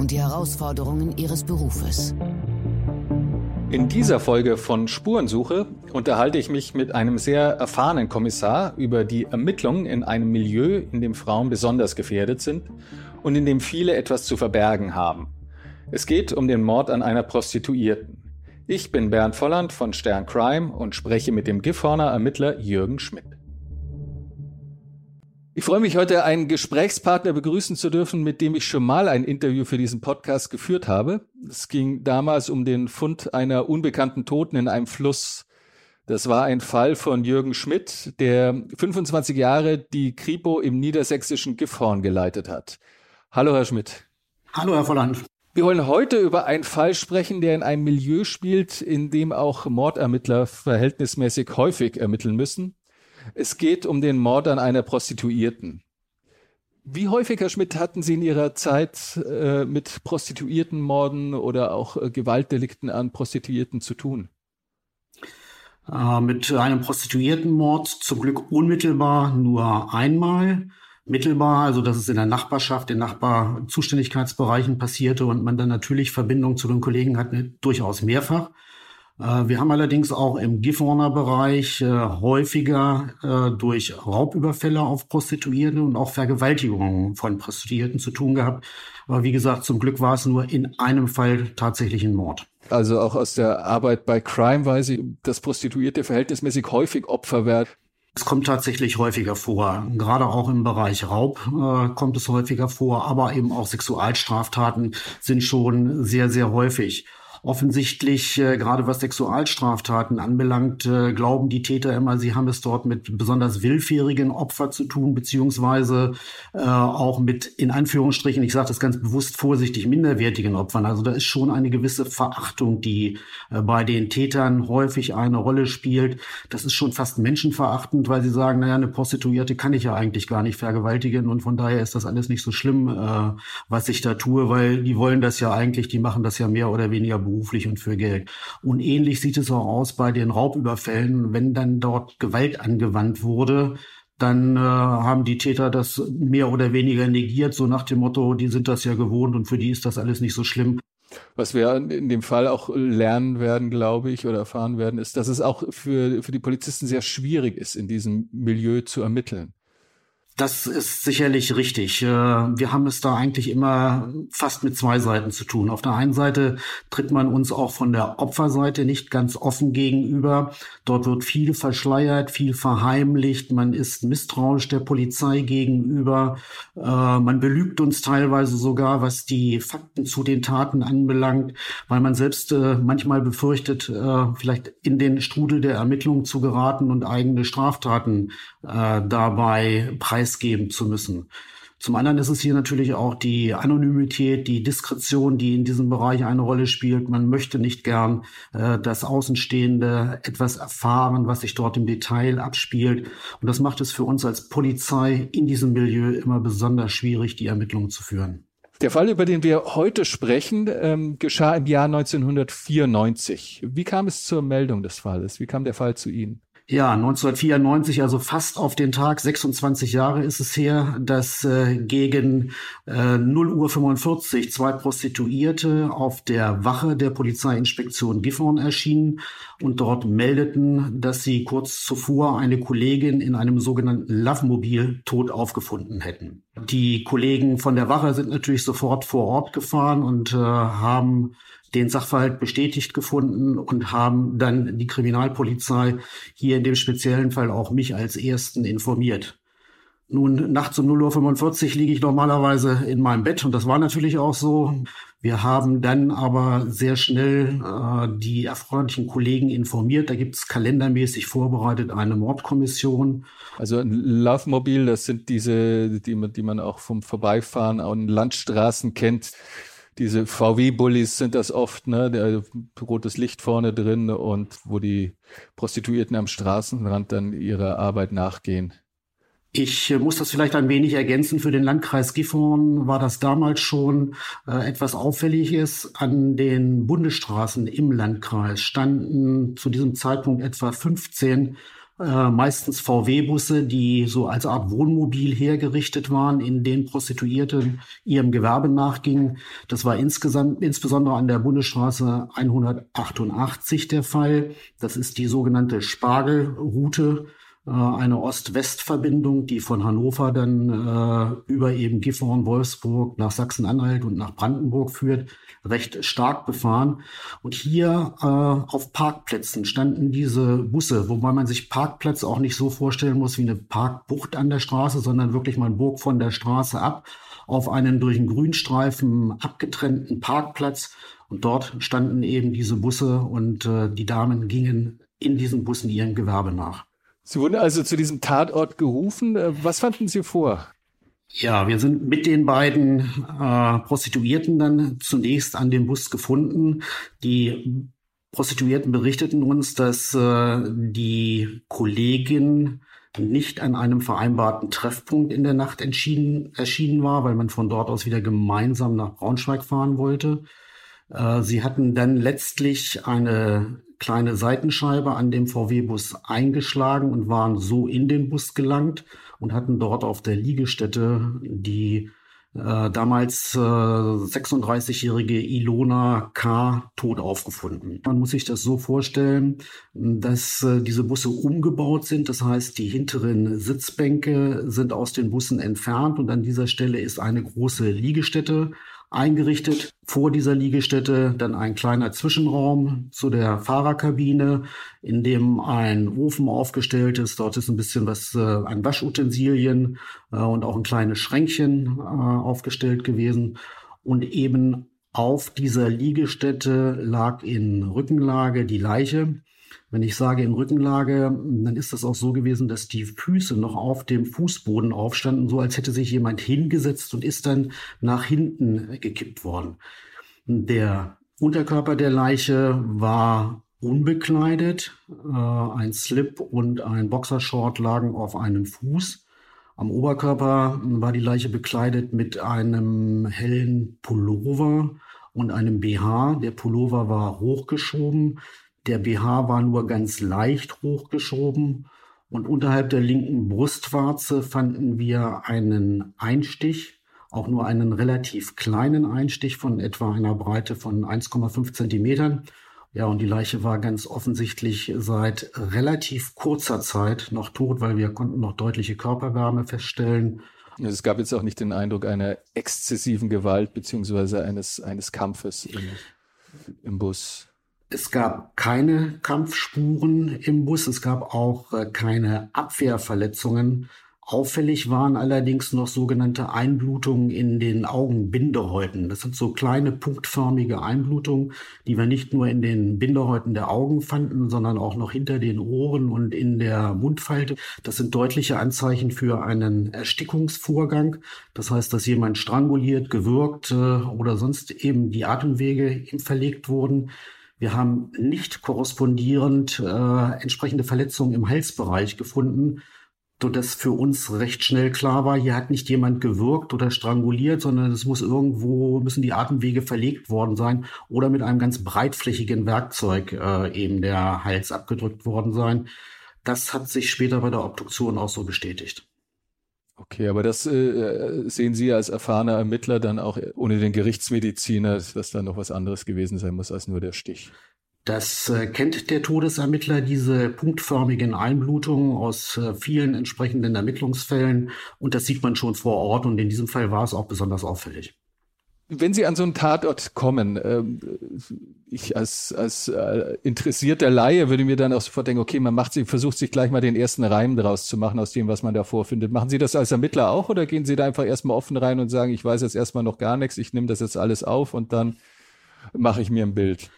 und die Herausforderungen ihres Berufes. In dieser Folge von Spurensuche unterhalte ich mich mit einem sehr erfahrenen Kommissar über die Ermittlungen in einem Milieu, in dem Frauen besonders gefährdet sind und in dem viele etwas zu verbergen haben. Es geht um den Mord an einer Prostituierten. Ich bin Bernd Volland von Stern Crime und spreche mit dem Gifhorner Ermittler Jürgen Schmidt. Ich freue mich heute, einen Gesprächspartner begrüßen zu dürfen, mit dem ich schon mal ein Interview für diesen Podcast geführt habe. Es ging damals um den Fund einer unbekannten Toten in einem Fluss. Das war ein Fall von Jürgen Schmidt, der 25 Jahre die Kripo im niedersächsischen Gifhorn geleitet hat. Hallo, Herr Schmidt. Hallo, Herr Volland. Wir wollen heute über einen Fall sprechen, der in einem Milieu spielt, in dem auch Mordermittler verhältnismäßig häufig ermitteln müssen. Es geht um den Mord an einer Prostituierten. Wie häufig, Herr Schmidt, hatten Sie in Ihrer Zeit äh, mit Prostituiertenmorden oder auch äh, Gewaltdelikten an Prostituierten zu tun? Äh, mit einem Prostituiertenmord zum Glück unmittelbar nur einmal. Mittelbar, also dass es in der Nachbarschaft, in Nachbarzuständigkeitsbereichen passierte und man dann natürlich Verbindung zu den Kollegen hat, ne, durchaus mehrfach. Äh, wir haben allerdings auch im Gifhorner Bereich äh, häufiger äh, durch Raubüberfälle auf Prostituierte und auch Vergewaltigungen von Prostituierten zu tun gehabt. Aber wie gesagt, zum Glück war es nur in einem Fall tatsächlich ein Mord. Also auch aus der Arbeit bei Crime weiß ich, dass Prostituierte verhältnismäßig häufig Opfer werden. Es kommt tatsächlich häufiger vor. Gerade auch im Bereich Raub äh, kommt es häufiger vor, aber eben auch Sexualstraftaten sind schon sehr, sehr häufig. Offensichtlich, äh, gerade was Sexualstraftaten anbelangt, äh, glauben die Täter immer, sie haben es dort mit besonders willfährigen Opfern zu tun, beziehungsweise äh, auch mit, in Anführungsstrichen, ich sage das ganz bewusst vorsichtig, minderwertigen Opfern. Also da ist schon eine gewisse Verachtung, die äh, bei den Tätern häufig eine Rolle spielt. Das ist schon fast menschenverachtend, weil sie sagen, naja, eine Prostituierte kann ich ja eigentlich gar nicht vergewaltigen und von daher ist das alles nicht so schlimm, äh, was ich da tue, weil die wollen das ja eigentlich, die machen das ja mehr oder weniger beruflich und für Geld. Und ähnlich sieht es auch aus bei den Raubüberfällen. Wenn dann dort Gewalt angewandt wurde, dann äh, haben die Täter das mehr oder weniger negiert, so nach dem Motto, die sind das ja gewohnt und für die ist das alles nicht so schlimm. Was wir in dem Fall auch lernen werden, glaube ich, oder erfahren werden, ist, dass es auch für, für die Polizisten sehr schwierig ist, in diesem Milieu zu ermitteln. Das ist sicherlich richtig. Äh, wir haben es da eigentlich immer fast mit zwei Seiten zu tun. Auf der einen Seite tritt man uns auch von der Opferseite nicht ganz offen gegenüber. Dort wird viel verschleiert, viel verheimlicht. Man ist misstrauisch der Polizei gegenüber. Äh, man belügt uns teilweise sogar, was die Fakten zu den Taten anbelangt, weil man selbst äh, manchmal befürchtet, vielleicht in den Strudel der Ermittlungen zu geraten und eigene Straftaten dabei preis preisgeben zu müssen. Zum anderen ist es hier natürlich auch die Anonymität, die Diskretion, die in diesem Bereich eine Rolle spielt. Man möchte nicht gern, äh, dass Außenstehende etwas erfahren, was sich dort im Detail abspielt. Und das macht es für uns als Polizei in diesem Milieu immer besonders schwierig, die Ermittlungen zu führen. Der Fall, über den wir heute sprechen, ähm, geschah im Jahr 1994. Wie kam es zur Meldung des Falles? Wie kam der Fall zu Ihnen? Ja, 1994, also fast auf den Tag, 26 Jahre ist es her, dass äh, gegen äh, 0 Uhr 45 zwei Prostituierte auf der Wache der Polizeiinspektion Gifhorn erschienen und dort meldeten, dass sie kurz zuvor eine Kollegin in einem sogenannten Lovemobil tot aufgefunden hätten. Die Kollegen von der Wache sind natürlich sofort vor Ort gefahren und äh, haben den Sachverhalt bestätigt gefunden und haben dann die Kriminalpolizei hier in dem speziellen Fall auch mich als ersten informiert. Nun, nachts um 0.45 Uhr liege ich normalerweise in meinem Bett und das war natürlich auch so. Wir haben dann aber sehr schnell äh, die erforderlichen Kollegen informiert. Da gibt es kalendermäßig vorbereitet eine Mordkommission. Also ein Laufmobil, das sind diese, die man, die man auch vom Vorbeifahren an Landstraßen kennt diese VW-Bullis sind das oft, ne? Der rotes Licht vorne drin und wo die Prostituierten am Straßenrand dann ihrer Arbeit nachgehen. Ich äh, muss das vielleicht ein wenig ergänzen. Für den Landkreis Gifhorn war das damals schon äh, etwas Auffälliges. An den Bundesstraßen im Landkreis standen zu diesem Zeitpunkt etwa 15 äh, meistens VW-Busse, die so als Art Wohnmobil hergerichtet waren, in denen Prostituierte ihrem Gewerbe nachgingen. Das war insgesamt insbesondere an der Bundesstraße 188 der Fall. Das ist die sogenannte Spargelroute äh, eine Ost-West-Verbindung, die von Hannover dann äh, über eben Gifhorn, Wolfsburg nach Sachsen-Anhalt und nach Brandenburg führt, recht stark befahren. Und hier äh, auf Parkplätzen standen diese Busse, wobei man sich Parkplätze auch nicht so vorstellen muss wie eine Parkbucht an der Straße, sondern wirklich man bog von der Straße ab auf einen durch einen Grünstreifen abgetrennten Parkplatz. Und dort standen eben diese Busse und äh, die Damen gingen in diesen Bussen ihrem Gewerbe nach. Sie wurden also zu diesem Tatort gerufen. Äh, was fanden Sie vor? Ja, wir sind mit den beiden äh, Prostituierten dann zunächst an dem Bus gefunden. Die Prostituierten berichteten uns, dass äh, die Kollegin nicht an einem vereinbarten Treffpunkt in der Nacht entschieden, erschienen war, weil man von dort aus wieder gemeinsam nach Braunschweig fahren wollte. Äh, sie hatten dann letztlich eine kleine Seitenscheibe an dem VW-Bus eingeschlagen und waren so in den Bus gelangt und hatten dort auf der Liegestätte die äh, damals äh, 36-jährige Ilona K. tot aufgefunden. Man muss sich das so vorstellen, dass äh, diese Busse umgebaut sind. Das heißt, die hinteren Sitzbänke sind aus den Bussen entfernt und an dieser Stelle ist eine große Liegestätte eingerichtet. Vor dieser Liegestätte dann ein kleiner Zwischenraum zu der Fahrerkabine, in dem ein Ofen aufgestellt ist. Dort ist ein bisschen was äh, an Waschutensilien äh, und auch ein kleines Schränkchen äh, aufgestellt gewesen. Und eben auf dieser Liegestätte lag in Rückenlage die Leiche. Wenn ich sage in Rückenlage, dann ist das auch so gewesen, dass die Füße noch auf dem Fußboden aufstanden, so als hätte sich jemand hingesetzt und ist dann nach hinten gekippt worden. Der Unterkörper der Leiche war unbekleidet. Äh, ein Slip und ein Boxershort lagen auf einem Fuß. Am Oberkörper war die Leiche bekleidet mit einem hellen Pullover und einem BH. Der Pullover war hochgeschoben. Der BH war nur ganz leicht hochgeschoben und unterhalb der linken Brustwarze fanden wir einen Einstich, auch nur einen relativ kleinen Einstich von etwa einer Breite von 1,5 Zentimetern. Ja, und die Leiche war ganz offensichtlich seit relativ kurzer Zeit noch tot, weil wir konnten noch deutliche Körperwärme feststellen. Es gab jetzt auch nicht den Eindruck einer exzessiven Gewalt beziehungsweise eines, eines Kampfes im, im Bus. Es gab keine Kampfspuren im Bus, es gab auch äh, keine Abwehrverletzungen. Auffällig waren allerdings noch sogenannte Einblutungen in den Augenbindehäuten. Das sind so kleine punktförmige Einblutungen, die wir nicht nur in den Bindehäuten der Augen fanden, sondern auch noch hinter den Ohren und in der Mundfalte. Das sind deutliche Anzeichen für einen Erstickungsvorgang. Das heißt, dass jemand stranguliert, gewürgt äh, oder sonst eben die Atemwege verlegt wurden. Wir haben nicht korrespondierend äh, entsprechende Verletzungen im Halsbereich gefunden, sodass für uns recht schnell klar war, hier hat nicht jemand gewürgt oder stranguliert, sondern es muss irgendwo, müssen die Atemwege verlegt worden sein oder mit einem ganz breitflächigen Werkzeug äh, eben der Hals abgedrückt worden sein. Das hat sich später bei der Obduktion auch so bestätigt. Okay, aber das äh, sehen Sie als erfahrener Ermittler dann auch ohne den Gerichtsmediziner, dass da noch was anderes gewesen sein muss als nur der Stich. Das äh, kennt der Todesermittler, diese punktförmigen Einblutungen aus äh, vielen entsprechenden Ermittlungsfällen. Und das sieht man schon vor Ort. Und in diesem Fall war es auch besonders auffällig. Wenn Sie an so einen Tatort kommen, äh, ich als, als äh, interessierter Laie würde mir dann auch sofort denken, okay, man macht sich, versucht sich gleich mal den ersten Reim draus zu machen aus dem, was man da vorfindet. Machen Sie das als Ermittler auch oder gehen Sie da einfach erstmal offen rein und sagen, ich weiß jetzt erstmal noch gar nichts, ich nehme das jetzt alles auf und dann mache ich mir ein Bild?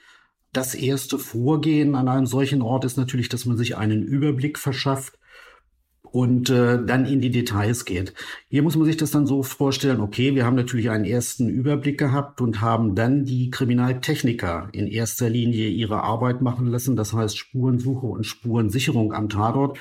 Das erste Vorgehen an einem solchen Ort ist natürlich, dass man sich einen Überblick verschafft und äh, dann in die Details geht. Hier muss man sich das dann so vorstellen, okay, wir haben natürlich einen ersten Überblick gehabt und haben dann die Kriminaltechniker in erster Linie ihre Arbeit machen lassen, das heißt Spurensuche und Spurensicherung am Tatort.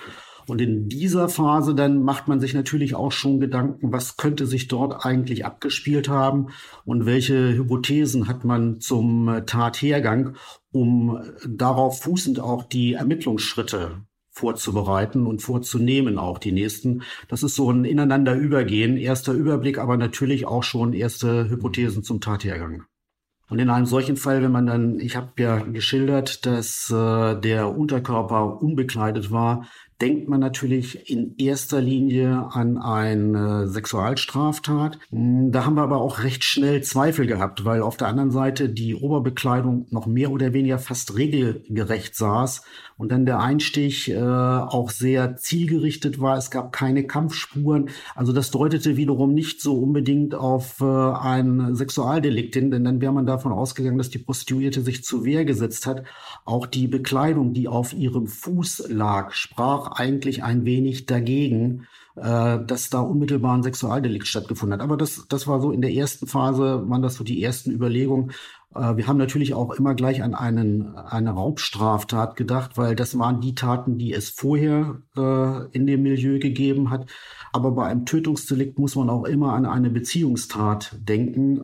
Und in dieser Phase dann macht man sich natürlich auch schon Gedanken, was könnte sich dort eigentlich abgespielt haben und welche Hypothesen hat man zum Tathergang, um darauf fußend auch die Ermittlungsschritte vorzubereiten und vorzunehmen, auch die nächsten. Das ist so ein Ineinanderübergehen, erster Überblick, aber natürlich auch schon erste Hypothesen zum Tathergang. Und in einem solchen Fall, wenn man dann, ich habe ja geschildert, dass äh, der Unterkörper unbekleidet war, denkt man natürlich in erster Linie an eine Sexualstraftat. Da haben wir aber auch recht schnell Zweifel gehabt, weil auf der anderen Seite die Oberbekleidung noch mehr oder weniger fast regelgerecht saß und dann der Einstich äh, auch sehr zielgerichtet war. Es gab keine Kampfspuren. Also das deutete wiederum nicht so unbedingt auf äh, ein Sexualdelikt hin, denn dann wäre man davon ausgegangen, dass die Prostituierte sich zur Wehr gesetzt hat. Auch die Bekleidung, die auf ihrem Fuß lag, sprach eigentlich ein wenig dagegen, äh, dass da unmittelbar ein Sexualdelikt stattgefunden hat. Aber das, das war so in der ersten Phase, waren das so die ersten Überlegungen. Äh, wir haben natürlich auch immer gleich an einen, eine Raubstraftat gedacht, weil das waren die Taten, die es vorher äh, in dem Milieu gegeben hat. Aber bei einem Tötungsdelikt muss man auch immer an eine Beziehungstat denken.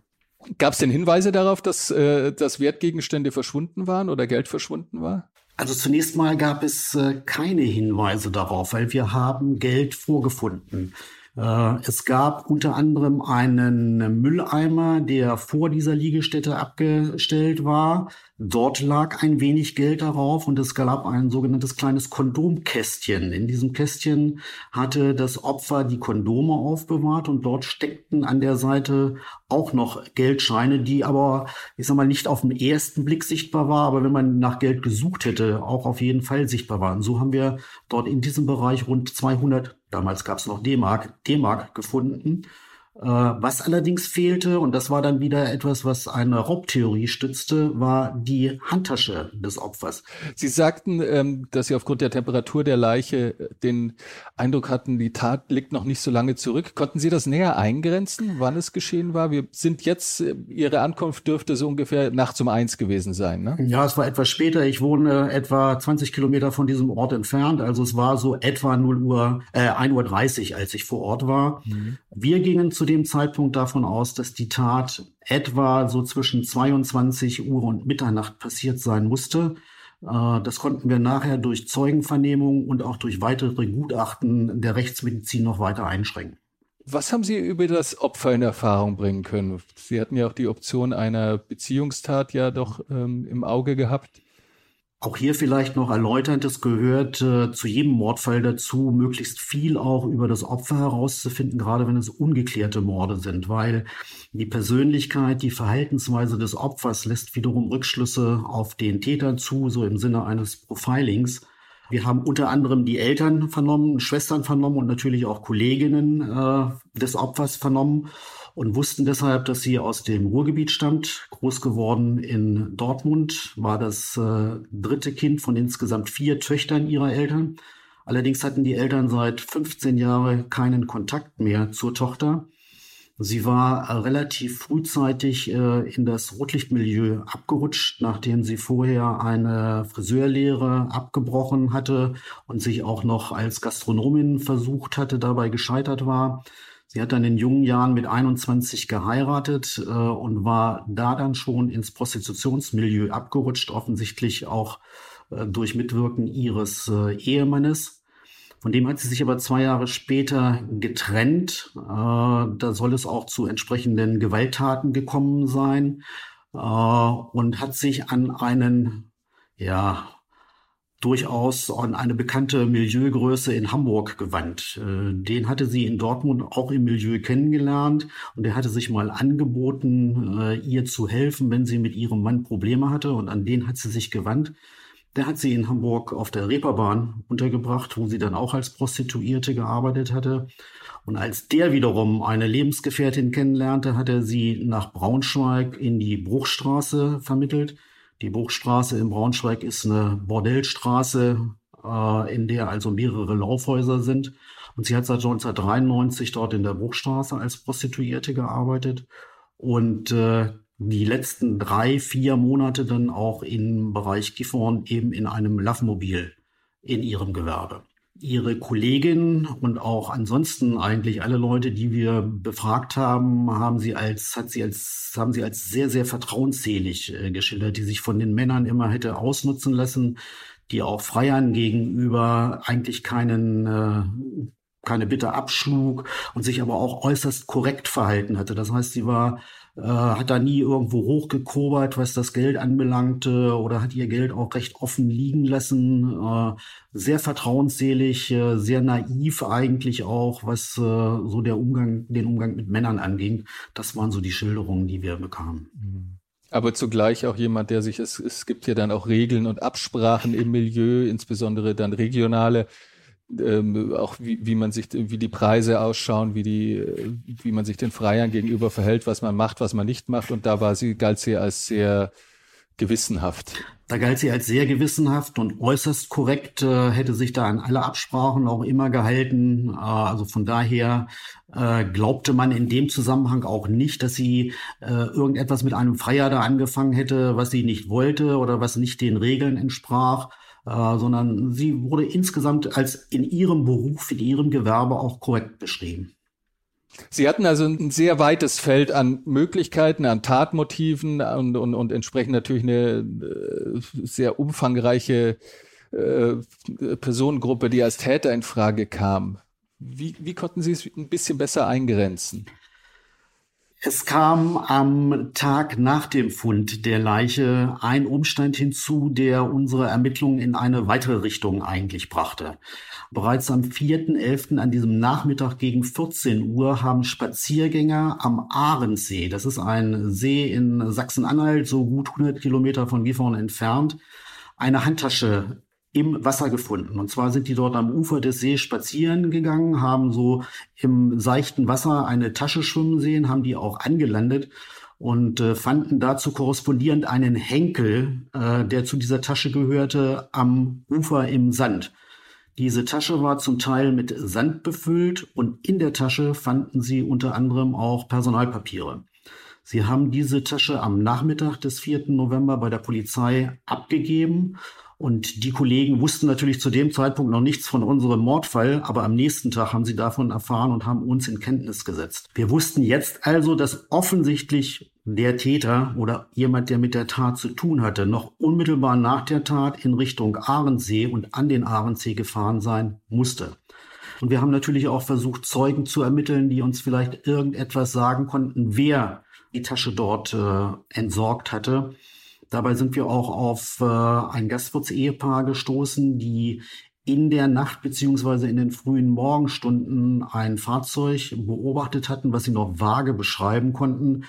Gab es denn Hinweise darauf, dass, äh, dass Wertgegenstände verschwunden waren oder Geld verschwunden war? Also zunächst mal gab es äh, keine Hinweise darauf, weil wir haben Geld vorgefunden. Äh, es gab unter anderem einen Mülleimer, der vor dieser Liegestätte abgestellt war. Dort lag ein wenig Geld darauf und es gab ein sogenanntes kleines Kondomkästchen. In diesem Kästchen hatte das Opfer die Kondome aufbewahrt und dort steckten an der Seite auch noch Geldscheine, die aber, ich sag mal, nicht auf den ersten Blick sichtbar war, aber wenn man nach Geld gesucht hätte, auch auf jeden Fall sichtbar waren. So haben wir dort in diesem Bereich rund 200 damals gab es noch D-Mark, D-Mark gefunden. Äh, was allerdings fehlte, und das war dann wieder etwas, was eine Raubtheorie stützte, war die Handtasche des Opfers. Sie sagten, ähm, dass Sie aufgrund der Temperatur der Leiche äh, den Eindruck hatten, die Tat liegt noch nicht so lange zurück. Konnten Sie das näher eingrenzen, wann es geschehen war? Wir sind jetzt, äh, Ihre Ankunft dürfte so ungefähr nachts um eins gewesen sein, ne? Ja, es war etwas später. Ich wohne etwa 20 Kilometer von diesem Ort entfernt. Also es war so etwa 0 Uhr, äh, 1.30 Uhr, als ich vor Ort war. Mhm. Wir gingen zu dem Zeitpunkt davon aus, dass die Tat etwa so zwischen 22 Uhr und Mitternacht passiert sein musste. Äh, das konnten wir nachher durch Zeugenvernehmung und auch durch weitere Gutachten der Rechtsmedizin noch weiter einschränken. Was haben Sie über das Opfer in Erfahrung bringen können? Sie hatten ja auch die Option einer Beziehungstat ja doch ähm, im Auge gehabt. Auch hier vielleicht noch erläuternd, es gehört äh, zu jedem Mordfall dazu, möglichst viel auch über das Opfer herauszufinden, gerade wenn es ungeklärte Morde sind, weil die Persönlichkeit, die Verhaltensweise des Opfers lässt wiederum Rückschlüsse auf den Täter zu, so im Sinne eines Profilings. Wir haben unter anderem die Eltern vernommen, Schwestern vernommen und natürlich auch Kolleginnen äh, des Opfers vernommen und wussten deshalb, dass sie aus dem Ruhrgebiet stammt. Groß geworden in Dortmund, war das äh, dritte Kind von insgesamt vier Töchtern ihrer Eltern. Allerdings hatten die Eltern seit 15 Jahren keinen Kontakt mehr zur Tochter. Sie war äh, relativ frühzeitig äh, in das Rotlichtmilieu abgerutscht, nachdem sie vorher eine Friseurlehre abgebrochen hatte und sich auch noch als Gastronomin versucht hatte, dabei gescheitert war. Sie hat dann in jungen Jahren mit 21 geheiratet äh, und war da dann schon ins Prostitutionsmilieu abgerutscht, offensichtlich auch äh, durch Mitwirken ihres äh, Ehemannes. Von dem hat sie sich aber zwei Jahre später getrennt. Äh, da soll es auch zu entsprechenden Gewalttaten gekommen sein äh, und hat sich an einen ja, durchaus an eine bekannte Milieugröße in Hamburg gewandt. Äh, den hatte sie in Dortmund auch im Milieu kennengelernt und er hatte sich mal angeboten, äh, ihr zu helfen, wenn sie mit ihrem Mann Probleme hatte und an den hat sie sich gewandt. Der hat sie in Hamburg auf der Reeperbahn untergebracht, wo sie dann auch als Prostituierte gearbeitet hatte. Und als der wiederum eine Lebensgefährtin kennenlernte, hat er sie nach Braunschweig in die Bruchstraße vermittelt. Die Bruchstraße in Braunschweig ist eine Bordellstraße, äh, in der also mehrere Laufhäuser sind. Und sie hat seit 1993 dort in der Bruchstraße als Prostituierte gearbeitet und äh, die letzten drei, vier Monate dann auch im Bereich Gifhorn eben in einem Laufmobil in ihrem Gewerbe. Ihre Kollegin und auch ansonsten eigentlich alle Leute, die wir befragt haben, haben sie als, hat sie als, haben sie als sehr, sehr vertrauensselig äh, geschildert, die sich von den Männern immer hätte ausnutzen lassen, die auch Freiern gegenüber eigentlich keinen, äh, keine Bitte abschlug und sich aber auch äußerst korrekt verhalten hatte. Das heißt, sie war äh, hat da nie irgendwo hochgekobert, was das Geld anbelangte oder hat ihr Geld auch recht offen liegen lassen. Äh, sehr vertrauensselig, äh, sehr naiv eigentlich auch, was äh, so der Umgang, den Umgang mit Männern anging. Das waren so die Schilderungen, die wir bekamen. Mhm. Aber zugleich auch jemand, der sich, es, es gibt ja dann auch Regeln und Absprachen im Milieu, insbesondere dann regionale, ähm, auch wie, wie man sich, wie die Preise ausschauen, wie die, wie man sich den Freiern gegenüber verhält, was man macht, was man nicht macht. Und da war sie, galt sie als sehr gewissenhaft. Da galt sie als sehr gewissenhaft und äußerst korrekt, äh, hätte sich da an alle Absprachen auch immer gehalten. Äh, also von daher äh, glaubte man in dem Zusammenhang auch nicht, dass sie äh, irgendetwas mit einem Freier da angefangen hätte, was sie nicht wollte oder was nicht den Regeln entsprach äh, sondern sie wurde insgesamt als in ihrem Beruf, in ihrem Gewerbe auch korrekt beschrieben. Sie hatten also ein sehr weites Feld an Möglichkeiten, an Tatmotiven und, und, und entsprechend natürlich eine äh, sehr umfangreiche äh, Personengruppe, die als Täter in Frage kam. Wie, wie konnten Sie es ein bisschen besser eingrenzen? Es kam am Tag nach dem Fund der Leiche ein Umstand hinzu, der unsere Ermittlungen in eine weitere Richtung eigentlich brachte. Bereits am 4.11. an diesem Nachmittag gegen 14 Uhr haben Spaziergänger am Ahrensee, das ist ein See in Sachsen-Anhalt, so gut 100 Kilometer von Gifhorn entfernt, eine Handtasche im Wasser gefunden. Und zwar sind die dort am Ufer des Sees spazieren gegangen, haben so im seichten Wasser eine Tasche schwimmen sehen, haben die auch angelandet und äh, fanden dazu korrespondierend einen Henkel, äh, der zu dieser Tasche gehörte, am Ufer im Sand. Diese Tasche war zum Teil mit Sand befüllt und in der Tasche fanden sie unter anderem auch Personalpapiere. Sie haben diese Tasche am Nachmittag des 4. November bei der Polizei abgegeben und die Kollegen wussten natürlich zu dem Zeitpunkt noch nichts von unserem Mordfall, aber am nächsten Tag haben sie davon erfahren und haben uns in Kenntnis gesetzt. Wir wussten jetzt also, dass offensichtlich der Täter oder jemand, der mit der Tat zu tun hatte, noch unmittelbar nach der Tat in Richtung Ahrensee und an den Ahrensee gefahren sein musste. Und wir haben natürlich auch versucht, Zeugen zu ermitteln, die uns vielleicht irgendetwas sagen konnten, wer die Tasche dort äh, entsorgt hatte. Dabei sind wir auch auf äh, ein Gastwirtsehepaar gestoßen, die in der Nacht beziehungsweise in den frühen Morgenstunden ein Fahrzeug beobachtet hatten, was sie noch vage beschreiben konnten.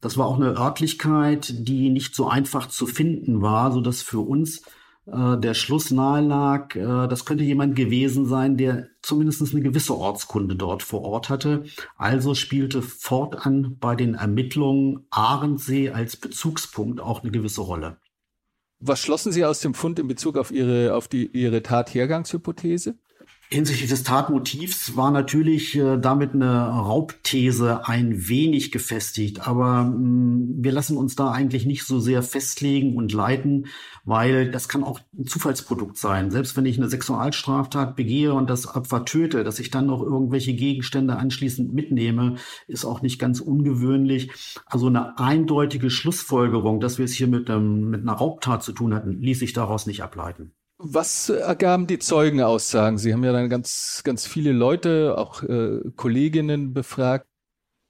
Das war auch eine Örtlichkeit, die nicht so einfach zu finden war, so dass für uns äh, der Schluss nahe lag, äh, das könnte jemand gewesen sein, der zumindest eine gewisse Ortskunde dort vor Ort hatte. Also spielte fortan bei den Ermittlungen Ahrensee als Bezugspunkt auch eine gewisse Rolle. Was schlossen Sie aus dem Fund in Bezug auf Ihre, auf die, Ihre Tathergangshypothese? Hinsichtlich des Tatmotivs war natürlich äh, damit eine Raubthese ein wenig gefestigt, aber mh, mm, wir lassen uns da eigentlich nicht so sehr festlegen und leiten, weil das kann auch ein Zufallsprodukt sein. Selbst wenn ich eine Sexualstraftat begehe und das Opfer töte, dass ich dann noch irgendwelche Gegenstände anschließend mitnehme, ist auch nicht ganz ungewöhnlich. Also eine eindeutige Schlussfolgerung, dass wir es hier mit, ähm, mit einer Raubtat zu tun hatten, ließ sich daraus nicht ableiten. Was ergaben die Zeugenaussagen? Sie haben ja dann ganz, ganz viele Leute, auch äh, Kolleginnen befragt.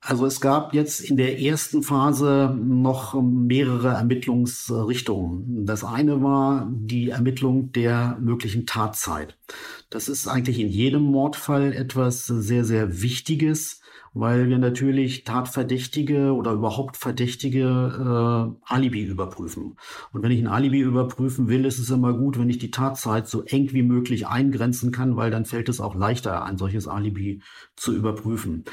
Also es gab jetzt in der ersten Phase noch mehrere Ermittlungsrichtungen. Das eine war die Ermittlung der möglichen Tatzeit. Das ist eigentlich in jedem Mordfall etwas sehr, sehr Wichtiges weil wir natürlich Tatverdächtige oder überhaupt Verdächtige äh, Alibi überprüfen. Und wenn ich ein Alibi überprüfen will, ist es immer gut, wenn ich die Tatzeit so eng wie möglich eingrenzen kann, weil dann fällt es auch leichter, ein solches Alibi zu überprüfen.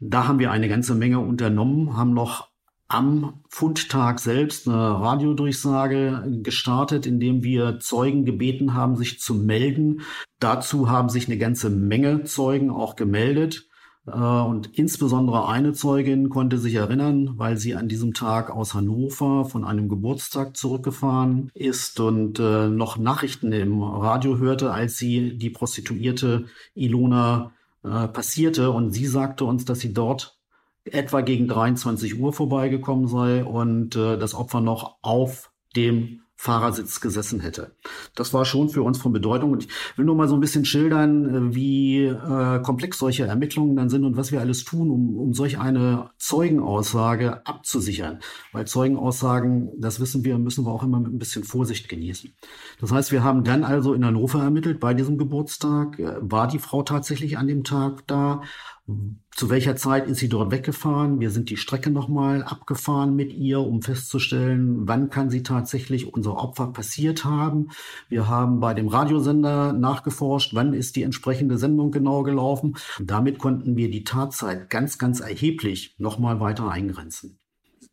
Da haben wir eine ganze Menge unternommen, haben noch am Fundtag selbst eine Radiodurchsage gestartet, in dem wir Zeugen gebeten haben, sich zu melden. Dazu haben sich eine ganze Menge Zeugen auch gemeldet. Äh, und insbesondere eine Zeugin konnte sich erinnern, weil sie an diesem Tag aus Hannover von einem Geburtstag zurückgefahren ist und äh, noch Nachrichten im Radio hörte, als sie die Prostituierte Ilona äh, passierte. Und sie sagte uns, dass sie dort etwa gegen 23 Uhr vorbeigekommen sei und äh, das Opfer noch auf dem Fahrersitz gesessen hätte. Das war schon für uns von Bedeutung. Und ich will nur mal so ein bisschen schildern, äh, wie äh, komplex solche Ermittlungen dann sind und was wir alles tun, um, um solch eine Zeugenaussage abzusichern. Weil Zeugenaussagen, das wissen wir, müssen wir auch immer mit ein bisschen Vorsicht genießen. Das heißt, wir haben dann also in Hannover ermittelt bei diesem Geburtstag. Äh, war die Frau tatsächlich an dem Tag da? Zu welcher Zeit ist sie dort weggefahren? Wir sind die Strecke nochmal abgefahren mit ihr, um festzustellen, wann kann sie tatsächlich unser Opfer passiert haben. Wir haben bei dem Radiosender nachgeforscht, wann ist die entsprechende Sendung genau gelaufen. Damit konnten wir die Tatzeit ganz, ganz erheblich nochmal weiter eingrenzen.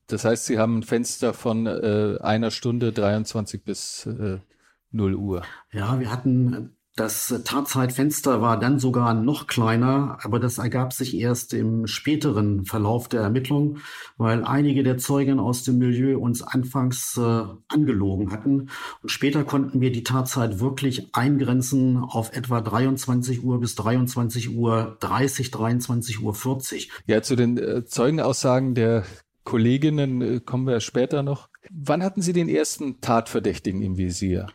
Das heißt, Sie haben ein Fenster von äh, einer Stunde 23 bis äh, 0 Uhr. Ja, wir hatten das Tatzeitfenster war dann sogar noch kleiner, aber das ergab sich erst im späteren Verlauf der Ermittlung, weil einige der Zeugen aus dem Milieu uns anfangs äh, angelogen hatten. Und später konnten wir die Tatzeit wirklich eingrenzen auf etwa 23 Uhr bis 23 Uhr 30, 23 Uhr 40. Ja, zu den äh, Zeugenaussagen der Kolleginnen äh, kommen wir später noch. Wann hatten Sie den ersten Tatverdächtigen im Visier?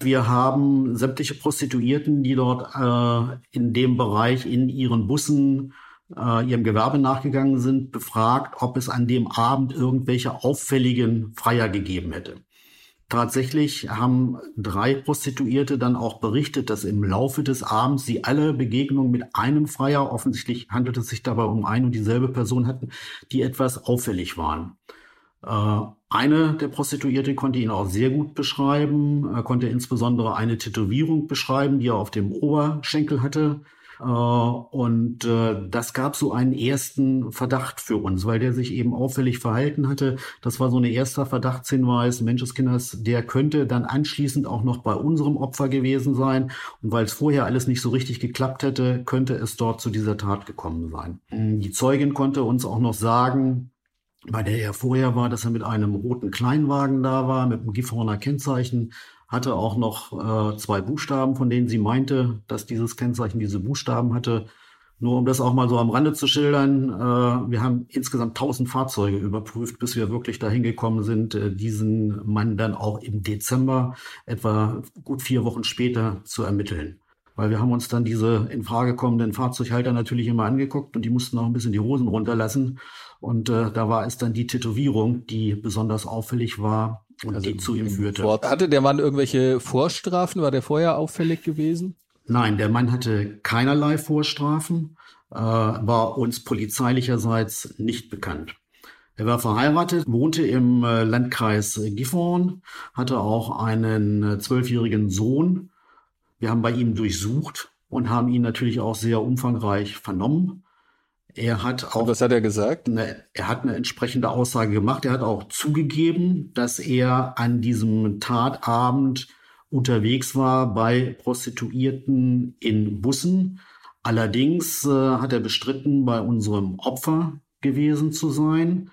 Wir haben sämtliche Prostituierten, die dort äh, in dem Bereich in ihren Bussen äh, ihrem Gewerbe nachgegangen sind, befragt, ob es an dem Abend irgendwelche auffälligen Freier gegeben hätte. Tatsächlich haben drei Prostituierte dann auch berichtet, dass im Laufe des Abends sie alle Begegnungen mit einem Freier, offensichtlich handelt es sich dabei um ein und dieselbe Person hatten, die etwas auffällig waren. Äh, eine der Prostituierte konnte ihn auch sehr gut beschreiben. Er konnte insbesondere eine Tätowierung beschreiben, die er auf dem Oberschenkel hatte. Äh, und äh, das gab so einen ersten Verdacht für uns, weil der sich eben auffällig verhalten hatte. Das war so ein erster Verdachtshinweis, Menscheskinders, der könnte dann anschließend auch noch bei unserem Opfer gewesen sein. Und weil es vorher alles nicht so richtig geklappt hätte, könnte es dort zu dieser Tat gekommen sein. Die Zeugin konnte uns auch noch sagen, bei der er vorher war, dass er mit einem roten Kleinwagen da war, mit einem Gifhorner Kennzeichen, hatte auch noch äh, zwei Buchstaben, von denen sie meinte, dass dieses Kennzeichen diese Buchstaben hatte. Nur um das auch mal so am Rande zu schildern, äh, wir haben insgesamt 1000 Fahrzeuge überprüft, bis wir wirklich dahin gekommen sind, äh, diesen Mann dann auch im Dezember, etwa gut vier Wochen später, zu ermitteln. Weil wir haben uns dann diese in Frage kommenden Fahrzeughalter natürlich immer angeguckt und die mussten auch ein bisschen die Hosen runterlassen. Und äh, da war es dann die Tätowierung, die besonders auffällig war und also die zu ihm führte. Hatte der Mann irgendwelche Vorstrafen? War der vorher auffällig gewesen? Nein, der Mann hatte keinerlei Vorstrafen, äh, war uns polizeilicherseits nicht bekannt. Er war verheiratet, wohnte im äh, Landkreis Gifhorn, hatte auch einen äh, zwölfjährigen Sohn. Wir haben bei ihm durchsucht und haben ihn natürlich auch sehr umfangreich vernommen. Er hat auch. Und was hat er gesagt? Eine, er hat eine entsprechende Aussage gemacht. Er hat auch zugegeben, dass er an diesem Tatabend unterwegs war bei Prostituierten in Bussen. Allerdings äh, hat er bestritten, bei unserem Opfer gewesen zu sein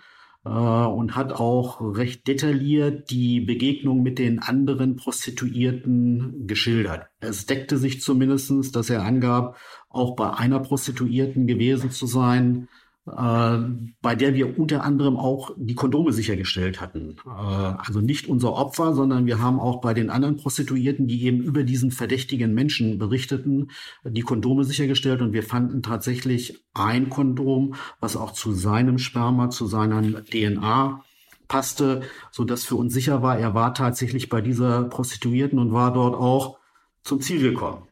und hat auch recht detailliert die Begegnung mit den anderen Prostituierten geschildert. Es deckte sich zumindestens, dass er angab, auch bei einer Prostituierten gewesen zu sein, äh, bei der wir unter anderem auch die Kondome sichergestellt hatten. Äh, also nicht unser Opfer, sondern wir haben auch bei den anderen Prostituierten, die eben über diesen verdächtigen Menschen berichteten, die Kondome sichergestellt und wir fanden tatsächlich ein Kondom, was auch zu seinem Sperma, zu seiner DNA passte, so dass für uns sicher war, er war tatsächlich bei dieser Prostituierten und war dort auch zum Ziel gekommen.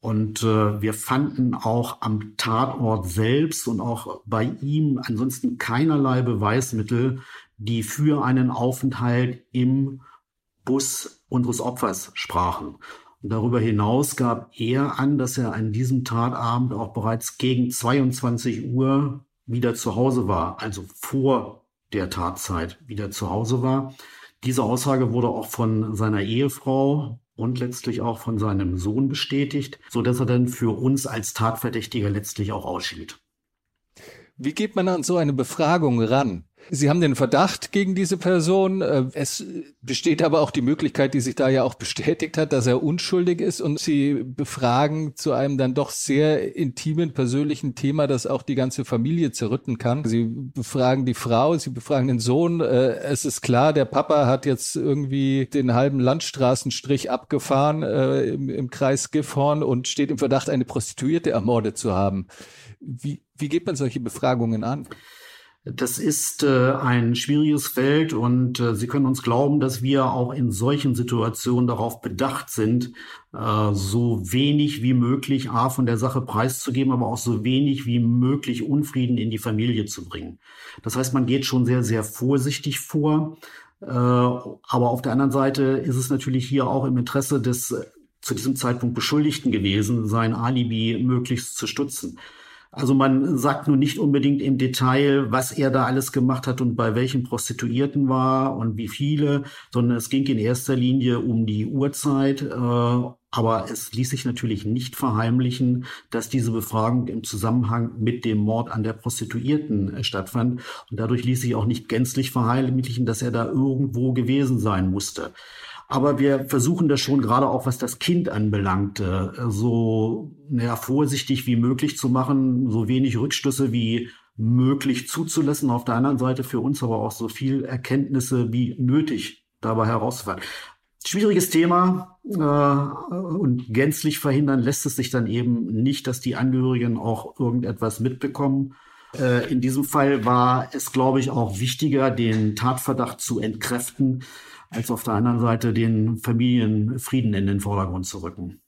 Und äh, wir fanden auch am Tatort selbst und auch bei ihm ansonsten keinerlei Beweismittel, die für einen Aufenthalt im Bus unseres Opfers sprachen. Und darüber hinaus gab er an, dass er an diesem Tatabend auch bereits gegen 22 Uhr wieder zu Hause war, also vor der Tatzeit wieder zu Hause war. Diese Aussage wurde auch von seiner Ehefrau und letztlich auch von seinem Sohn bestätigt, so dass er dann für uns als Tatverdächtiger letztlich auch ausschied. Wie geht man an so eine Befragung ran? Sie haben den Verdacht gegen diese Person. Äh, es besteht aber auch die Möglichkeit, die sich da ja auch bestätigt hat, dass er unschuldig ist und Sie befragen zu einem dann doch sehr intimen, persönlichen Thema, das auch die ganze Familie zerrütten kann. Sie befragen die Frau, Sie befragen den Sohn. Äh, es ist klar, der Papa hat jetzt irgendwie den halben Landstraßenstrich abgefahren äh, im, Kreis Gifhorn und steht im Verdacht, eine Prostituierte ermordet zu haben. Wie, wie geht man solche Befragungen an? Das ist äh, ein schwieriges Feld und äh, Sie können uns glauben, dass wir auch in solchen Situationen darauf bedacht sind, äh, so wenig wie möglich A von der Sache preiszugeben, aber auch so wenig wie möglich Unfrieden in die Familie zu bringen. Das heißt, man geht schon sehr, sehr vorsichtig vor. Äh, aber auf der anderen Seite ist es natürlich hier auch im Interesse des äh, zu diesem Zeitpunkt Beschuldigten gewesen, sein Alibi möglichst zu stützen. Also man sagt nun nicht unbedingt im Detail, was er da alles gemacht hat und bei welchen Prostituierten war und wie viele, sondern es ging in erster Linie um die Uhrzeit. Äh, aber es ließ sich natürlich nicht verheimlichen, dass diese Befragung im Zusammenhang mit dem Mord an der Prostituierten äh, stattfand. Und dadurch ließ sich auch nicht gänzlich verheimlichen, dass er da irgendwo gewesen sein musste. Aber wir versuchen das schon gerade auch, was das Kind anbelangt, äh, so naja, vorsichtig wie möglich zu machen, so wenig Rückschlüsse wie möglich zuzulassen. Auf der anderen Seite für uns aber auch so viel Erkenntnisse wie nötig dabei herauszufinden. Schwieriges Thema äh, und gänzlich verhindern lässt es sich dann eben nicht, dass die Angehörigen auch irgendetwas mitbekommen. Äh, in diesem Fall war es, glaube ich, auch wichtiger, den Tatverdacht zu entkräften, als auf der anderen Seite den Familienfrieden in den Vordergrund zu rücken.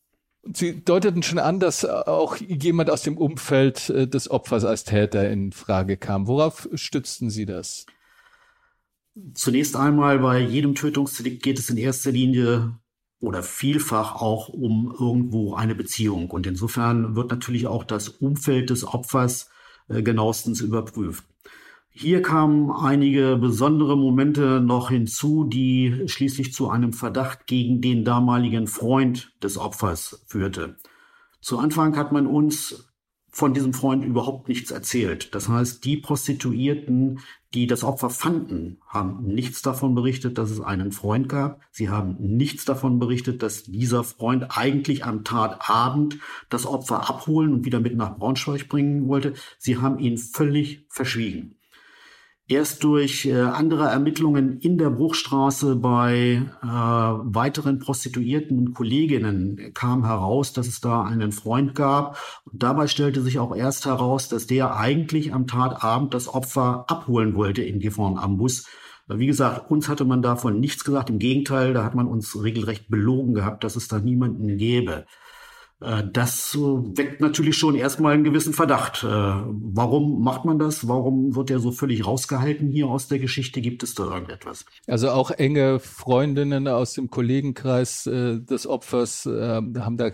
Sie deuteten schon an, dass auch jemand aus dem Umfeld äh, des Opfers als Täter in Frage kam. Worauf stützten Sie das? Zunächst einmal bei jedem Tötungsdelikt geht es in erster Linie oder vielfach auch um irgendwo eine Beziehung. Und insofern wird natürlich auch das Umfeld des Opfers äh, genauestens überprüft. Hier kamen einige besondere Momente noch hinzu, die schließlich zu einem Verdacht gegen den damaligen Freund des Opfers führte. Zu Anfang hat man uns von diesem Freund überhaupt nichts erzählt. Das heißt, die Prostituierten, die das Opfer fanden, haben nichts davon berichtet, dass es einen Freund gab. Sie haben nichts davon berichtet, dass dieser Freund eigentlich am Tatabend das Opfer abholen und wieder mit nach Braunschweig bringen wollte. Sie haben ihn völlig verschwiegen. Erst durch äh, andere Ermittlungen in der Bruchstraße bei äh, weiteren Prostituierten und Kolleginnen kam heraus, dass es da einen Freund gab. Und dabei stellte sich auch erst heraus, dass der eigentlich am Tatabend das Opfer abholen wollte in Gifhorn am Bus. Wie gesagt, uns hatte man davon nichts gesagt. Im Gegenteil, da hat man uns regelrecht belogen gehabt, dass es da niemanden gäbe. Äh, das weckt natürlich schon erstmal einen gewissen Verdacht. Äh, warum macht man das? Warum wird er so völlig rausgehalten hier aus der Geschichte? Gibt es da irgendetwas? Also auch enge Freundinnen aus dem Kollegenkreis äh, des Opfers haben da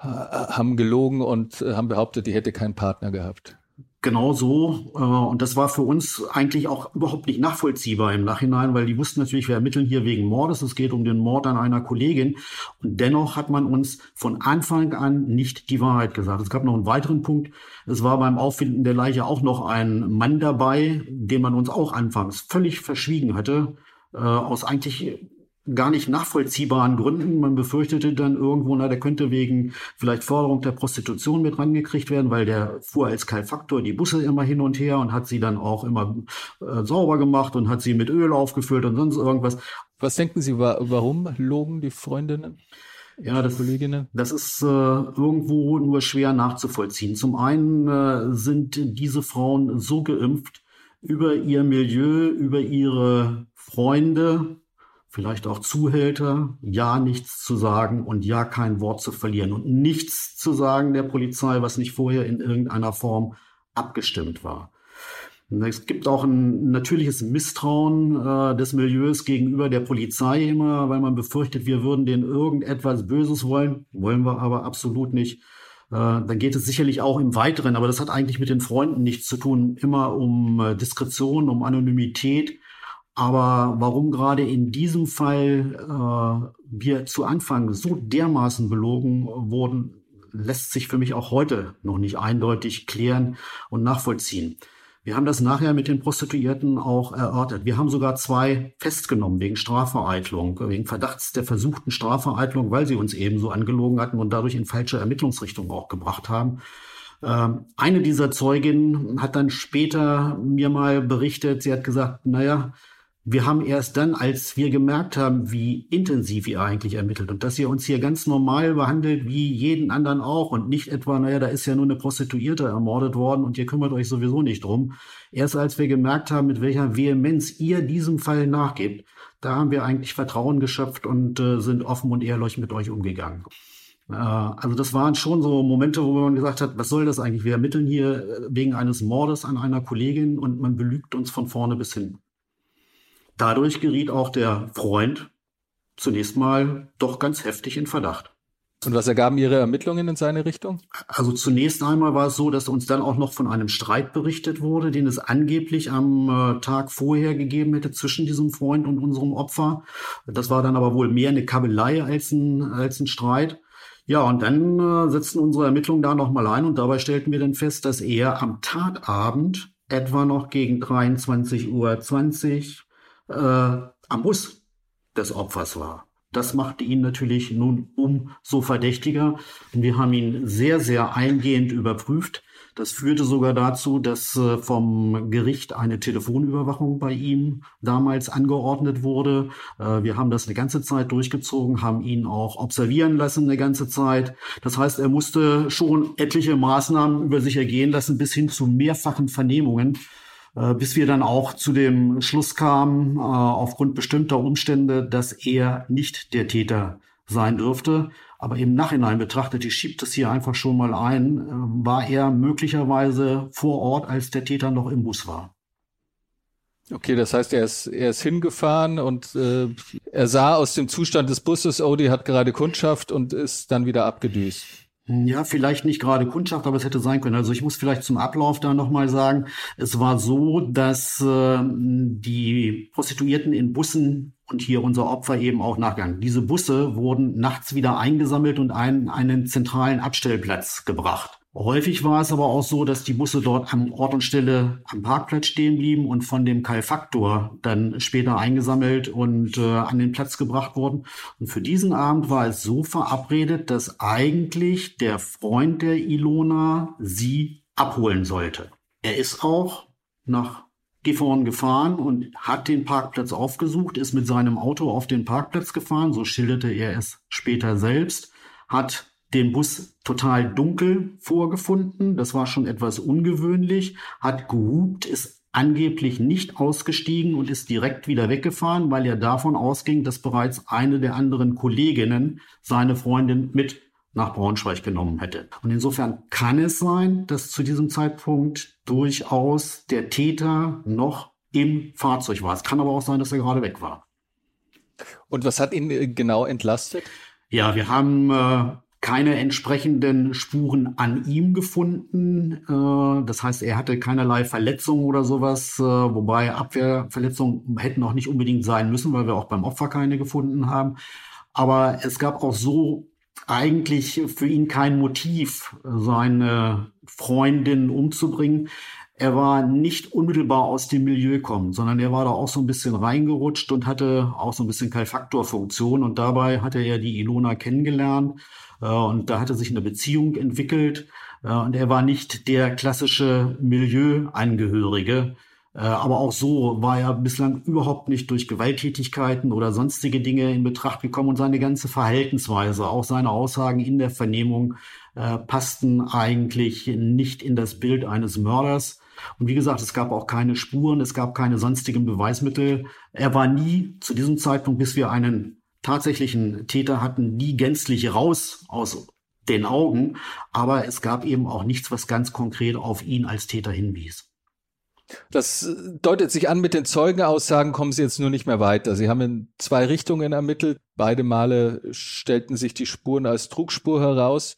haben gelogen und haben behauptet, die hätte keinen Partner gehabt. Genau so. Äh, und das war für uns eigentlich auch überhaupt nicht nachvollziehbar im Nachhinein, weil die wussten natürlich, wir ermitteln hier wegen Mordes. Es geht um den Mord an einer Kollegin. Und dennoch hat man uns von Anfang an nicht die Wahrheit gesagt. Es gab noch einen weiteren Punkt. Es war beim Auffinden der Leiche auch noch ein Mann dabei, den man uns auch anfangs völlig verschwiegen hatte. Äh, aus eigentlich gar nicht nachvollziehbaren Gründen. Man befürchtete dann irgendwo, na, der könnte wegen vielleicht Förderung der Prostitution mit rangekriegt werden, weil der fuhr als Kalfaktor die Busse immer hin und her und hat sie dann auch immer äh, sauber gemacht und hat sie mit Öl aufgefüllt und sonst irgendwas. Was denken Sie, warum logen die Freundinnen? Ja, das, Kolleginnen? das ist äh, irgendwo nur schwer nachzuvollziehen. Zum einen äh, sind diese Frauen so geimpft über ihr Milieu, über ihre Freunde, vielleicht auch Zuhälter, ja nichts zu sagen und ja kein Wort zu verlieren und nichts zu sagen der Polizei, was nicht vorher in irgendeiner Form abgestimmt war. Es gibt auch ein natürliches Misstrauen äh, des Milieus gegenüber der Polizei immer, weil man befürchtet, wir würden denen irgendetwas Böses wollen. Wollen wir aber absolut nicht. dann geht es sicherlich auch im Weiteren, aber das hat eigentlich mit den Freunden nichts zu tun, immer um äh, Diskretion, um Anonymität. Aber warum gerade in diesem Fall äh, wir zu Anfang so dermaßen belogen wurden, lässt sich für mich auch heute noch nicht eindeutig klären und nachvollziehen. Wir haben das nachher mit den Prostituierten auch erörtert. Wir haben sogar zwei festgenommen wegen Strafvereitlung, wegen Verdachts der versuchten Strafvereitlung, weil sie uns ebenso angelogen hatten und dadurch in falsche Ermittlungsrichtung auch gebracht haben. Ähm, eine dieser Zeuginnen hat dann später mir mal berichtet, sie hat gesagt, naja, wir haben erst dann, als wir gemerkt haben, wie intensiv ihr eigentlich ermittelt und dass ihr uns hier ganz normal behandelt, wie jeden anderen auch und nicht etwa, naja, da ist ja nur eine Prostituierte ermordet worden und ihr kümmert euch sowieso nicht drum. Erst als wir gemerkt haben, mit welcher Vehemenz ihr diesem Fall nachgebt, da haben wir eigentlich Vertrauen geschöpft und äh, sind offen und ehrlich mit euch umgegangen. Äh, also das waren schon so Momente, wo man gesagt hat, was soll das eigentlich? Wir ermitteln hier äh, wegen eines Mordes an einer Kollegin und man belügt uns von vorne bis hin. Dadurch geriet auch der Freund zunächst mal doch ganz heftig in Verdacht. Und was ergaben Ihre Ermittlungen in seine Richtung? Also zunächst einmal war es so, dass uns dann auch noch von einem Streit berichtet wurde, den es angeblich am äh, Tag vorher gegeben hätte zwischen diesem Freund und unserem Opfer. Das war dann aber wohl mehr eine Kabelei als ein, als ein Streit. Ja, und dann äh, setzten unsere Ermittlungen da nochmal ein und dabei stellten wir dann fest, dass er am Tatabend etwa noch gegen 23.20 Uhr äh, am Bus des Opfers war. Das machte ihn natürlich nun umso verdächtiger. Und wir haben ihn sehr, sehr eingehend überprüft. Das führte sogar dazu, dass äh, vom Gericht eine Telefonüberwachung bei ihm damals angeordnet wurde. Äh, wir haben das eine ganze Zeit durchgezogen, haben ihn auch observieren lassen eine ganze Zeit. Das heißt, er musste schon etliche Maßnahmen über sich ergehen lassen, bis hin zu mehrfachen Vernehmungen bis wir dann auch zu dem Schluss kamen, äh, aufgrund bestimmter Umstände, dass er nicht der Täter sein dürfte. Aber im Nachhinein betrachtet, ich schiebe das hier einfach schon mal ein, äh, war er möglicherweise vor Ort, als der Täter noch im Bus war. Okay, das heißt, er ist, er ist hingefahren und äh, er sah aus dem Zustand des Busses, die hat gerade Kundschaft und ist dann wieder abgedüst. Ja, vielleicht nicht gerade Kundschaft, aber es hätte sein können. Also ich muss vielleicht zum Ablauf da nochmal sagen, es war so, dass äh, die Prostituierten in Bussen und hier unser Opfer eben auch nachgegangen. Diese Busse wurden nachts wieder eingesammelt und einen, einen zentralen Abstellplatz gebracht. Häufig war es aber auch so, dass die Busse dort am Ort und Stelle am Parkplatz stehen blieben und von dem Kalfaktor dann später eingesammelt und äh, an den Platz gebracht wurden. Und für diesen Abend war es so verabredet, dass eigentlich der Freund der Ilona sie abholen sollte. Er ist auch nach Gifhorn gefahren und hat den Parkplatz aufgesucht, ist mit seinem Auto auf den Parkplatz gefahren, so schilderte er es später selbst, hat den Bus total dunkel vorgefunden. Das war schon etwas ungewöhnlich. Hat gehupt, ist angeblich nicht ausgestiegen und ist direkt wieder weggefahren, weil er davon ausging, dass bereits eine der anderen Kolleginnen seine Freundin mit nach Braunschweig genommen hätte. Und insofern kann es sein, dass zu diesem Zeitpunkt durchaus der Täter noch im Fahrzeug war. Es kann aber auch sein, dass er gerade weg war. Und was hat ihn äh, genau entlastet? Ja, wir haben äh, keine entsprechenden Spuren an ihm gefunden. Äh, das heißt, er hatte keinerlei Verletzungen oder sowas, äh, wobei Abwehrverletzungen hätten auch nicht unbedingt sein müssen, weil wir auch beim Opfer keine gefunden haben. Aber es gab auch so eigentlich für ihn kein Motiv, seine Freundin umzubringen. Er war nicht unmittelbar aus dem Milieu kommen, sondern er war da auch so ein bisschen reingerutscht und hatte auch so ein bisschen Keilfaktorfunktion. Und dabei hatte er die Ilona kennengelernt und da hatte sich eine Beziehung entwickelt. Äh, und er war nicht der klassische Milieuangehörige. Äh, aber auch so war er bislang überhaupt nicht durch Gewalttätigkeiten oder sonstige Dinge in Betracht gekommen und seine ganze Verhaltensweise, auch seine Aussagen in der Vernehmung, passten eigentlich nicht in das Bild eines Mörders. Und wie gesagt, es gab auch keine Spuren, es gab keine sonstigen Beweismittel. Er war nie zu diesem Zeitpunkt, bis wir einen tatsächlichen Täter hatten die gänzlich raus aus den Augen, aber es gab eben auch nichts, was ganz konkret auf ihn als Täter hinwies. Das deutet sich an, mit den Zeugenaussagen kommen Sie jetzt nur nicht mehr weiter. Sie haben in zwei Richtungen ermittelt. Beide Male stellten sich die Spuren als Trugspur heraus.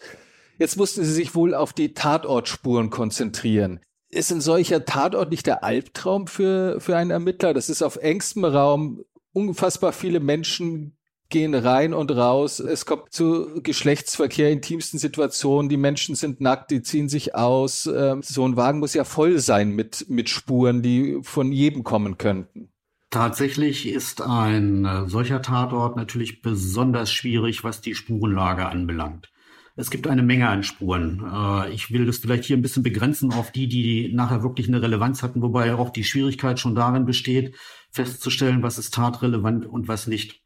Jetzt mussten Sie sich wohl auf die Tatortspuren konzentrieren. Ist ein solcher Tatort nicht der Albtraum für, für einen Ermittler? Das ist auf engstem Raum unfassbar viele Menschen gehen rein und raus. Es kommt zu Geschlechtsverkehr, intimsten Situationen. Die Menschen sind nackt, die ziehen sich aus. Ähm, so ein Wagen muss ja voll sein mit, mit Spuren, die von jedem kommen könnten. Tatsächlich ist ein äh, solcher Tatort natürlich besonders schwierig, was die Spurenlage anbelangt. Es gibt eine Menge an Spuren. Äh, ich will das vielleicht hier ein bisschen begrenzen auf die, die nachher wirklich eine Relevanz hatten, wobei auch die Schwierigkeit schon darin besteht, festzustellen, was ist tatrelevant und was nicht.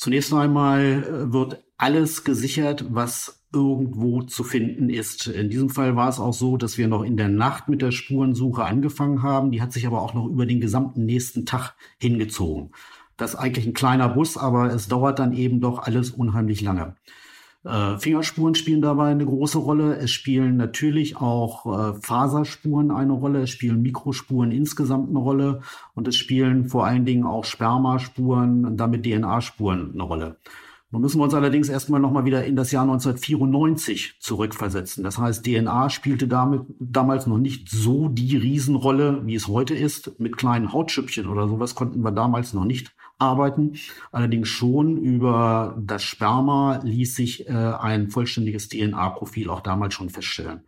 Zunächst einmal äh, wird alles gesichert, was irgendwo zu finden ist. In diesem Fall war es auch so, dass wir noch in der Nacht mit der Spurensuche angefangen haben. Die hat sich aber auch noch über den gesamten nächsten Tag hingezogen. Das ist eigentlich ein kleiner Bus, aber es dauert dann eben doch alles unheimlich lange. Äh, Fingerspuren spielen dabei eine große Rolle. Es spielen natürlich auch äh, Faserspuren eine Rolle. Es spielen Mikrospuren insgesamt eine Rolle. Und es spielen vor allen Dingen auch Spermaspuren und damit DNA-Spuren eine Rolle. Nun müssen wir uns allerdings erstmal nochmal wieder in das Jahr 1994 zurückversetzen. Das heißt, DNA spielte damit damals noch nicht so die Riesenrolle, wie es heute ist. Mit kleinen Hautschüppchen oder sowas konnten wir damals noch nicht arbeiten. Allerdings schon über das Sperma ließ sich äh, ein vollständiges DNA-Profil auch damals schon feststellen.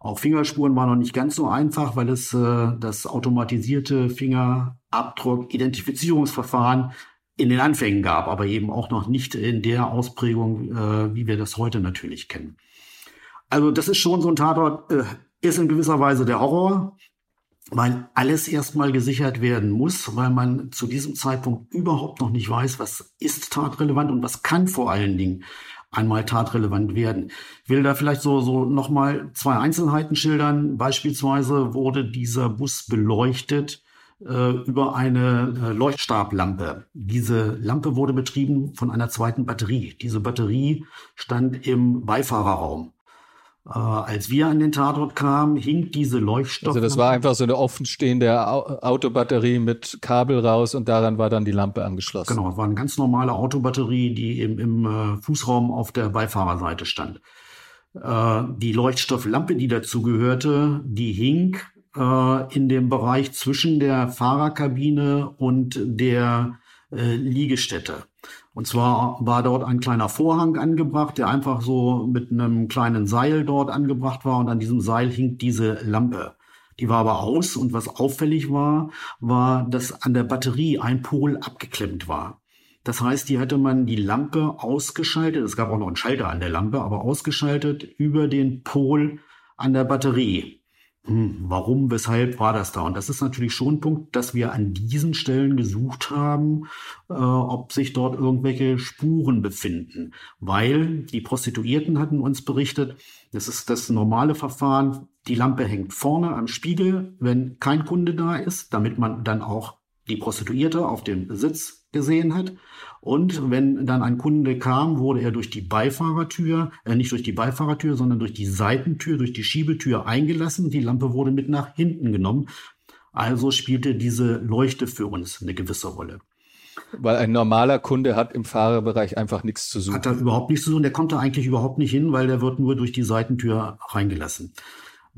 Auch Fingerspuren war noch nicht ganz so einfach, weil es äh, das automatisierte Fingerabdruck-Identifizierungsverfahren in den Anfängen gab, aber eben auch noch nicht in der Ausprägung, äh, wie wir das heute natürlich kennen. Also das ist schon so ein Tatort, äh, ist in gewisser Weise der Horror weil alles erstmal gesichert werden muss, weil man zu diesem Zeitpunkt überhaupt noch nicht weiß, was ist tatrelevant und was kann vor allen Dingen einmal tatrelevant werden. Ich will da vielleicht so, so nochmal zwei Einzelheiten schildern. Beispielsweise wurde dieser Bus beleuchtet äh, über eine äh, Leuchtstablampe. Diese Lampe wurde betrieben von einer zweiten Batterie. Diese Batterie stand im Beifahrerraum. Äh, als wir an den Tatort kamen, hing diese Leuchtstoff. Also das war einfach so eine offenstehende Autobatterie mit Kabel raus und daran war dann die Lampe angeschlossen. Genau, es war eine ganz normale Autobatterie, die im, im äh, Fußraum auf der Beifahrerseite stand. Äh, die Leuchtstofflampe, die dazu gehörte, die hing äh, in dem Bereich zwischen der Fahrerkabine und der äh, Liegestätte. Und zwar war dort ein kleiner Vorhang angebracht, der einfach so mit einem kleinen Seil dort angebracht war und an diesem Seil hing diese Lampe. Die war aber aus und was auffällig war, war, dass an der Batterie ein Pol abgeklemmt war. Das heißt, hier hätte man die Lampe ausgeschaltet, es gab auch noch einen Schalter an der Lampe, aber ausgeschaltet über den Pol an der Batterie. Hm, warum, weshalb war das da? Und das ist natürlich schon ein Punkt, dass wir an diesen Stellen gesucht haben, äh, ob sich dort irgendwelche Spuren befinden. Weil die Prostituierten hatten uns berichtet, das ist das normale Verfahren, die Lampe hängt vorne am Spiegel, wenn kein Kunde da ist, damit man dann auch die Prostituierte auf dem Sitz gesehen hat. Und wenn dann ein Kunde kam, wurde er durch die Beifahrertür, äh, nicht durch die Beifahrertür, sondern durch die Seitentür, durch die Schiebetür eingelassen. Die Lampe wurde mit nach hinten genommen. Also spielte diese Leuchte für uns eine gewisse Rolle. Weil ein normaler Kunde hat im Fahrerbereich einfach nichts zu suchen. Hat er überhaupt nichts zu suchen. Der kommt da eigentlich überhaupt nicht hin, weil der wird nur durch die Seitentür reingelassen.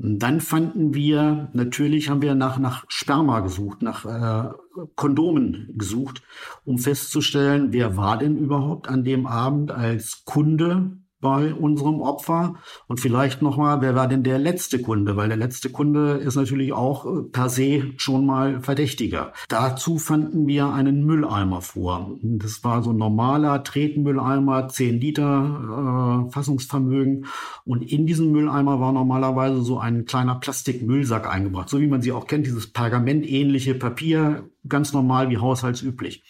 Dann fanden wir, natürlich haben wir nach, nach Sperma gesucht, nach äh, Kondomen gesucht, um festzustellen, wer war denn überhaupt an dem Abend als Kunde bei unserem Opfer und vielleicht nochmal, wer war denn der letzte Kunde? Weil der letzte Kunde ist natürlich auch äh, per se schon mal verdächtiger. Dazu fanden wir einen Mülleimer vor. Das war so ein normaler Tretmülleimer, 10 Liter äh, Fassungsvermögen. Und in diesen Mülleimer war normalerweise so ein kleiner Plastikmüllsack eingebracht, so wie man sie auch kennt, dieses pergamentähnliche Papier, ganz normal wie haushaltsüblich.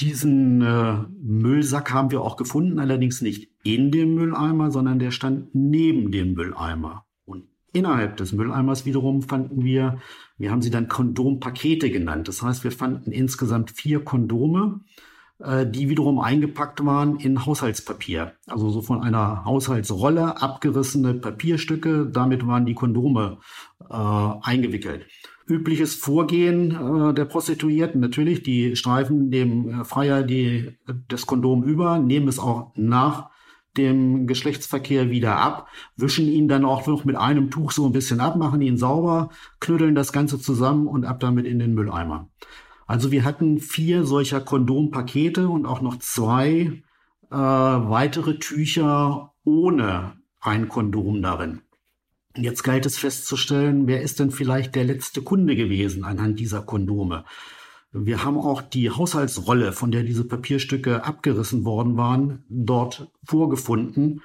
Diesen äh, Müllsack haben wir auch gefunden, allerdings nicht in dem Mülleimer, sondern der stand neben dem Mülleimer. Und innerhalb des Mülleimers wiederum fanden wir, wir haben sie dann Kondompakete genannt. Das heißt, wir fanden insgesamt vier Kondome, äh, die wiederum eingepackt waren in Haushaltspapier. Also so von einer Haushaltsrolle abgerissene Papierstücke. Damit waren die Kondome äh, eingewickelt übliches Vorgehen äh, der Prostituierten. Natürlich, die streifen dem äh, Freier die, das Kondom über, nehmen es auch nach dem Geschlechtsverkehr wieder ab, wischen ihn dann auch noch mit einem Tuch so ein bisschen ab, machen ihn sauber, knütteln das Ganze zusammen und ab damit in den Mülleimer. Also wir hatten vier solcher Kondompakete und auch noch zwei äh, weitere Tücher ohne ein Kondom darin. Jetzt galt es festzustellen, wer ist denn vielleicht der letzte Kunde gewesen anhand dieser Kondome. Wir haben auch die Haushaltsrolle, von der diese Papierstücke abgerissen worden waren, dort vorgefunden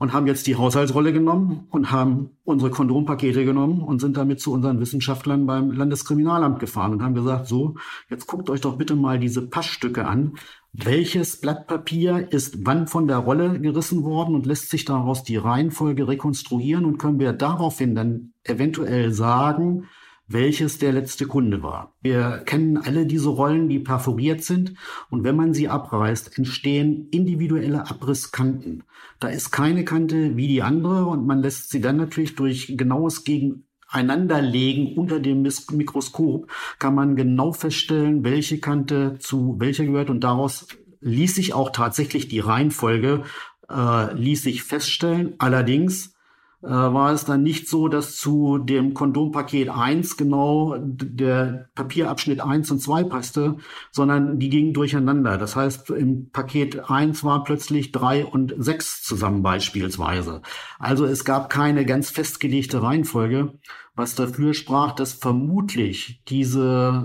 und haben jetzt die Haushaltsrolle genommen und haben unsere Kondompakete genommen und sind damit zu unseren Wissenschaftlern beim Landeskriminalamt gefahren und haben gesagt, so, jetzt guckt euch doch bitte mal diese Passstücke an. Welches Blatt Papier ist wann von der Rolle gerissen worden und lässt sich daraus die Reihenfolge rekonstruieren und können wir daraufhin dann eventuell sagen, welches der letzte Kunde war. Wir kennen alle diese Rollen, die perforiert sind und wenn man sie abreißt, entstehen individuelle Abrisskanten. Da ist keine Kante wie die andere und man lässt sie dann natürlich durch genaues Gegeneinanderlegen unter dem Mikroskop kann man genau feststellen, welche Kante zu welcher gehört und daraus ließ sich auch tatsächlich die Reihenfolge äh, ließ sich feststellen. Allerdings war es dann nicht so, dass zu dem Kondompaket 1 genau der Papierabschnitt 1 und 2 passte, sondern die gingen durcheinander. Das heißt, im Paket 1 war plötzlich 3 und 6 zusammen beispielsweise. Also es gab keine ganz festgelegte Reihenfolge was dafür sprach, dass vermutlich diese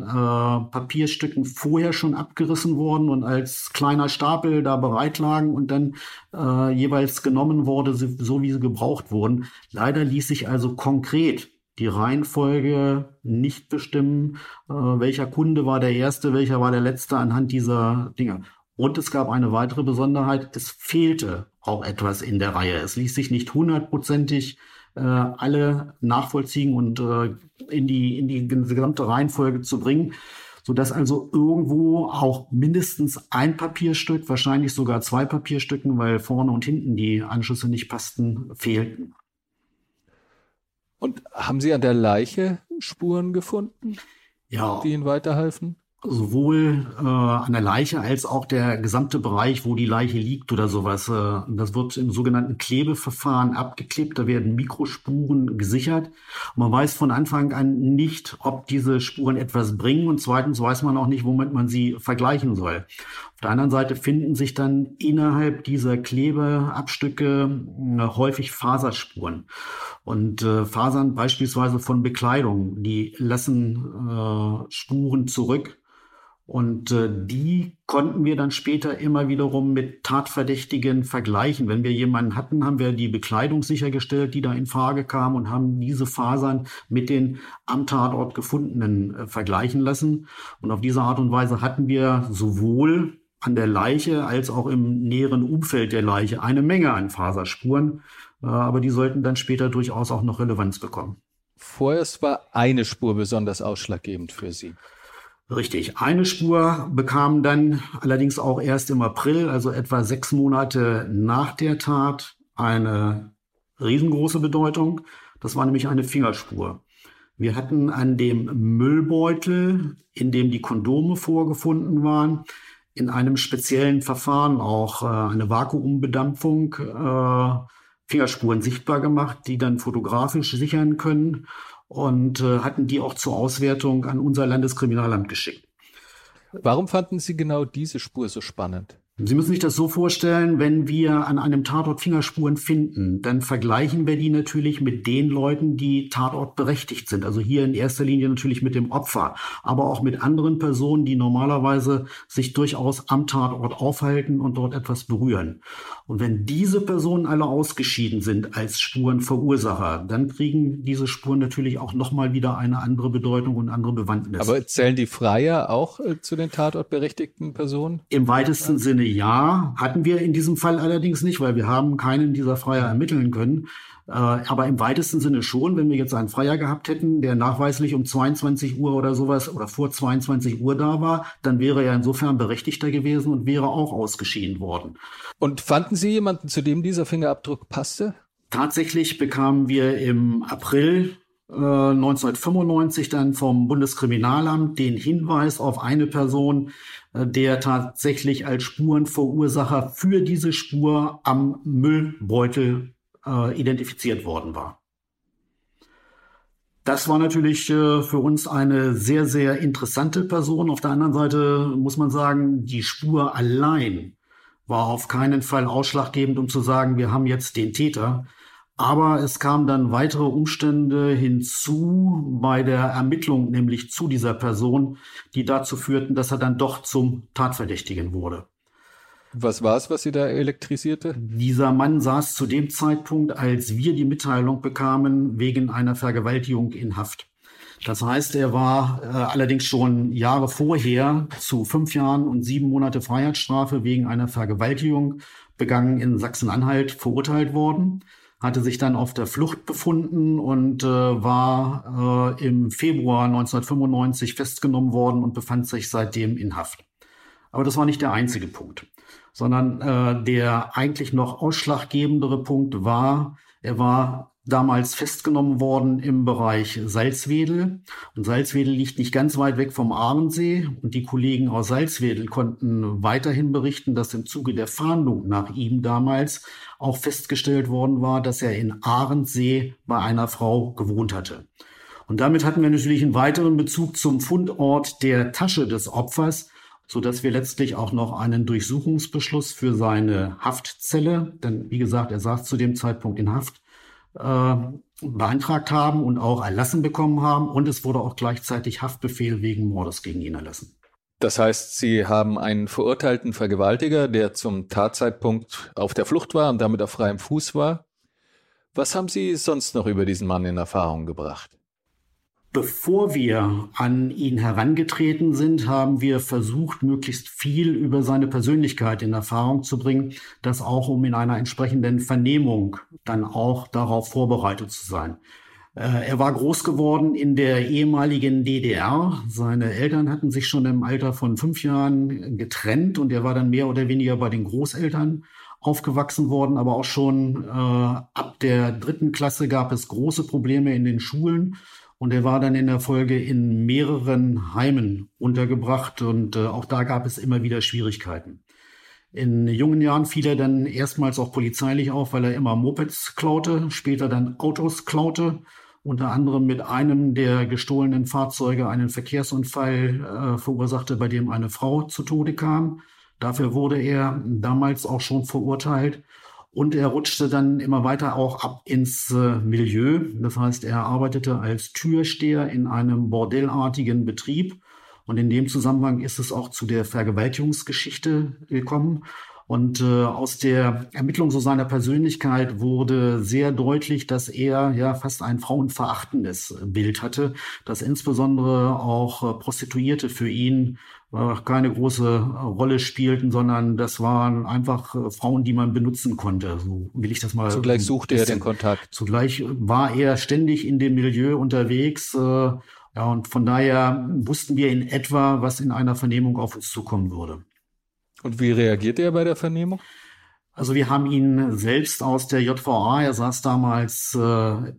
äh, Papierstücken vorher schon abgerissen wurden und als kleiner Stapel da bereit lagen und dann äh, jeweils genommen wurde, so wie sie gebraucht wurden. Leider ließ sich also konkret die Reihenfolge nicht bestimmen, äh, welcher Kunde war der erste, welcher war der letzte anhand dieser Dinge. Und es gab eine weitere Besonderheit, es fehlte auch etwas in der Reihe. Es ließ sich nicht hundertprozentig äh, alle nachvollziehen und äh, in, die, in die gesamte Reihenfolge zu bringen, sodass also irgendwo auch mindestens ein Papierstück, wahrscheinlich sogar zwei Papierstücken, weil vorne und hinten die Anschlüsse nicht passten, fehlten. Und haben Sie an der Leiche Spuren gefunden, ja. die Ihnen weiterhelfen? Sowohl äh, an der Leiche als auch der gesamte Bereich, wo die Leiche liegt oder sowas. Äh, das wird im sogenannten Klebeverfahren abgeklebt. Da werden Mikrospuren gesichert. Und man weiß von Anfang an nicht, ob diese Spuren etwas bringen. Und zweitens weiß man auch nicht, womit man sie vergleichen soll. Auf der anderen Seite finden sich dann innerhalb dieser Klebeabstücke äh, häufig Faserspuren. Und äh, Fasern beispielsweise von Bekleidung, die lassen äh, Spuren zurück. Und äh, die konnten wir dann später immer wiederum mit Tatverdächtigen vergleichen. Wenn wir jemanden hatten, haben wir die Bekleidung sichergestellt, die da in Frage kam und haben diese Fasern mit den am Tatort gefundenen äh, vergleichen lassen. Und auf diese Art und Weise hatten wir sowohl an der Leiche als auch im näheren Umfeld der Leiche eine Menge an Faserspuren, äh, aber die sollten dann später durchaus auch noch Relevanz bekommen. Vorerst war eine Spur besonders ausschlaggebend für Sie. Richtig. Eine Spur bekam dann allerdings auch erst im April, also etwa sechs Monate nach der Tat, eine riesengroße Bedeutung. Das war nämlich eine Fingerspur. Wir hatten an dem Müllbeutel, in dem die Kondome vorgefunden waren, in einem speziellen Verfahren auch äh, eine Vakuumbedampfung äh, Fingerspuren sichtbar gemacht, die dann fotografisch sichern können und äh, hatten die auch zur Auswertung an unser Landeskriminalamt geschickt. Warum fanden Sie genau diese Spur so spannend? Sie müssen sich das so vorstellen, wenn wir an einem Tatort Fingerspuren finden, dann vergleichen wir die natürlich mit den Leuten, die Tatort berechtigt sind. Also hier in erster Linie natürlich mit dem Opfer, aber auch mit anderen Personen, die normalerweise sich durchaus am Tatort aufhalten und dort etwas berühren. Und wenn diese Personen alle ausgeschieden sind als Spurenverursacher, dann kriegen diese Spuren natürlich auch nochmal wieder eine andere Bedeutung und andere Bewandtnis. Aber zählen die Freier auch äh, zu den tatortberechtigten Personen? Im weitesten Sinne ja, hatten wir in diesem Fall allerdings nicht, weil wir haben keinen dieser Freier ermitteln können. Äh, aber im weitesten Sinne schon, wenn wir jetzt einen Freier gehabt hätten, der nachweislich um 22 Uhr oder sowas oder vor 22 Uhr da war, dann wäre er insofern berechtigter gewesen und wäre auch ausgeschieden worden. Und fanden Sie jemanden, zu dem dieser Fingerabdruck passte? Tatsächlich bekamen wir im April 1995 dann vom Bundeskriminalamt den Hinweis auf eine Person, äh, der tatsächlich als Spurenverursacher für diese Spur am Müllbeutel äh, identifiziert worden war. Das war natürlich äh, für uns eine sehr, sehr interessante Person. Auf der anderen Seite muss man sagen, die Spur allein war auf keinen Fall ausschlaggebend, um zu sagen, wir haben jetzt den Täter. Aber es kamen dann weitere Umstände hinzu bei der Ermittlung, nämlich zu dieser Person, die dazu führten, dass er dann doch zum Tatverdächtigen wurde. Was war es, was Sie da elektrisierte? Dieser Mann saß zu dem Zeitpunkt, als wir die Mitteilung bekamen, wegen einer Vergewaltigung in Haft. Das heißt, er war äh, allerdings schon Jahre vorher zu fünf Jahren und sieben Monate Freiheitsstrafe wegen einer Vergewaltigung begangen in Sachsen-Anhalt verurteilt worden hatte sich dann auf der Flucht befunden und äh, war äh, im Februar 1995 festgenommen worden und befand sich seitdem in Haft. Aber das war nicht der einzige Punkt, sondern äh, der eigentlich noch ausschlaggebendere Punkt war, er war damals festgenommen worden im Bereich Salzwedel. Und Salzwedel liegt nicht ganz weit weg vom Ahrensee. Und die Kollegen aus Salzwedel konnten weiterhin berichten, dass im Zuge der Fahndung nach ihm damals auch festgestellt worden war, dass er in Ahrensee bei einer Frau gewohnt hatte. Und damit hatten wir natürlich einen weiteren Bezug zum Fundort der Tasche des Opfers, so dass wir letztlich auch noch einen Durchsuchungsbeschluss für seine Haftzelle, denn wie gesagt, er saß zu dem Zeitpunkt in Haft, äh, beantragt haben und auch erlassen bekommen haben. Und es wurde auch gleichzeitig Haftbefehl wegen Mordes gegen ihn erlassen. Das heißt, Sie haben einen verurteilten Vergewaltiger, der zum Tatzeitpunkt auf der Flucht war und damit auf freiem Fuß war. Was haben Sie sonst noch über diesen Mann in Erfahrung gebracht? Bevor wir an ihn herangetreten sind, haben wir versucht, möglichst viel über seine Persönlichkeit in Erfahrung zu bringen, das auch um in einer entsprechenden Vernehmung dann auch darauf vorbereitet zu sein. Äh, er war groß geworden in der ehemaligen DDR. Seine Eltern hatten sich schon im Alter von fünf Jahren getrennt und er war dann mehr oder weniger bei den Großeltern aufgewachsen worden. Aber auch schon äh, ab der dritten Klasse gab es große Probleme in den Schulen. Und er war dann in der Folge in mehreren Heimen untergebracht und äh, auch da gab es immer wieder Schwierigkeiten. In jungen Jahren fiel er dann erstmals auch polizeilich auf, weil er immer Mopeds klaute, später dann Autos klaute, unter anderem mit einem der gestohlenen Fahrzeuge einen Verkehrsunfall äh, verursachte, bei dem eine Frau zu Tode kam. Dafür wurde er damals auch schon verurteilt und er rutschte dann immer weiter auch ab ins äh, Milieu. Das heißt, er arbeitete als Türsteher in einem bordellartigen Betrieb. Und in dem Zusammenhang ist es auch zu der Vergewaltigungsgeschichte gekommen. Und äh, aus der Ermittlung so seiner Persönlichkeit wurde sehr deutlich, dass er ja fast ein frauenverachtendes Bild hatte, dass insbesondere auch äh, Prostituierte für ihn keine große Rolle spielten, sondern das waren einfach äh, Frauen, die man benutzen konnte. So will ich das mal. Zugleich suchte er den Kontakt. Zugleich war er ständig in dem Milieu unterwegs. Äh, ja, und von daher wussten wir in etwa, was in einer Vernehmung auf uns zukommen würde. Und wie reagiert er bei der Vernehmung? Also wir haben ihn selbst aus der JVA, er saß damals äh,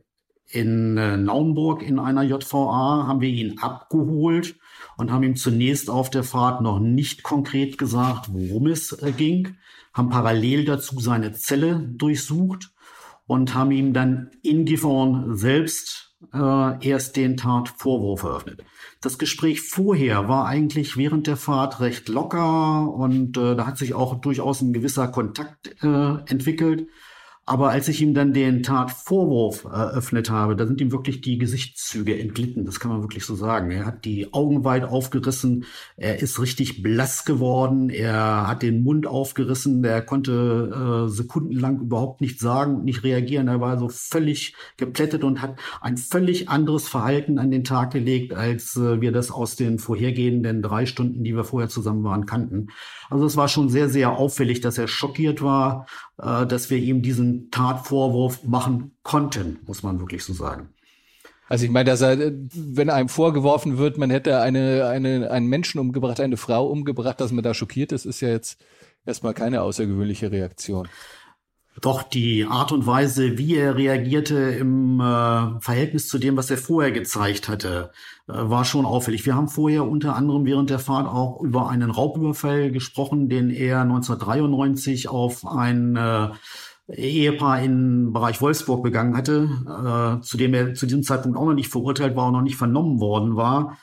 in äh, Naumburg in einer JVA, haben wir ihn abgeholt und haben ihm zunächst auf der Fahrt noch nicht konkret gesagt, worum es äh, ging, haben parallel dazu seine Zelle durchsucht und haben ihm dann in Gifhorn selbst äh, erst den Tatvorwurf eröffnet. Das Gespräch vorher war eigentlich während der Fahrt recht locker und äh, da hat sich auch durchaus ein gewisser Kontakt äh, entwickelt. Aber als ich ihm dann den Tatvorwurf eröffnet habe, da sind ihm wirklich die Gesichtszüge entglitten. Das kann man wirklich so sagen. Er hat die Augen weit aufgerissen. Er ist richtig blass geworden. Er hat den Mund aufgerissen. Er konnte äh, sekundenlang überhaupt nichts sagen und nicht reagieren. Er war so völlig geplättet und hat ein völlig anderes Verhalten an den Tag gelegt, als äh, wir das aus den vorhergehenden drei Stunden, die wir vorher zusammen waren, kannten. Also es war schon sehr, sehr auffällig, dass er schockiert war, äh, dass wir ihm diesen Tatvorwurf machen konnten, muss man wirklich so sagen. Also ich meine, dass er, wenn einem vorgeworfen wird, man hätte eine, eine, einen Menschen umgebracht, eine Frau umgebracht, dass man da schockiert ist, ist ja jetzt erstmal keine außergewöhnliche Reaktion. Doch die Art und Weise, wie er reagierte im äh, Verhältnis zu dem, was er vorher gezeigt hatte, äh, war schon auffällig. Wir haben vorher unter anderem während der Fahrt auch über einen Raubüberfall gesprochen, den er 1993 auf ein äh, Ehepaar im Bereich Wolfsburg begangen hatte, äh, zu dem er zu diesem Zeitpunkt auch noch nicht verurteilt war und noch nicht vernommen worden war.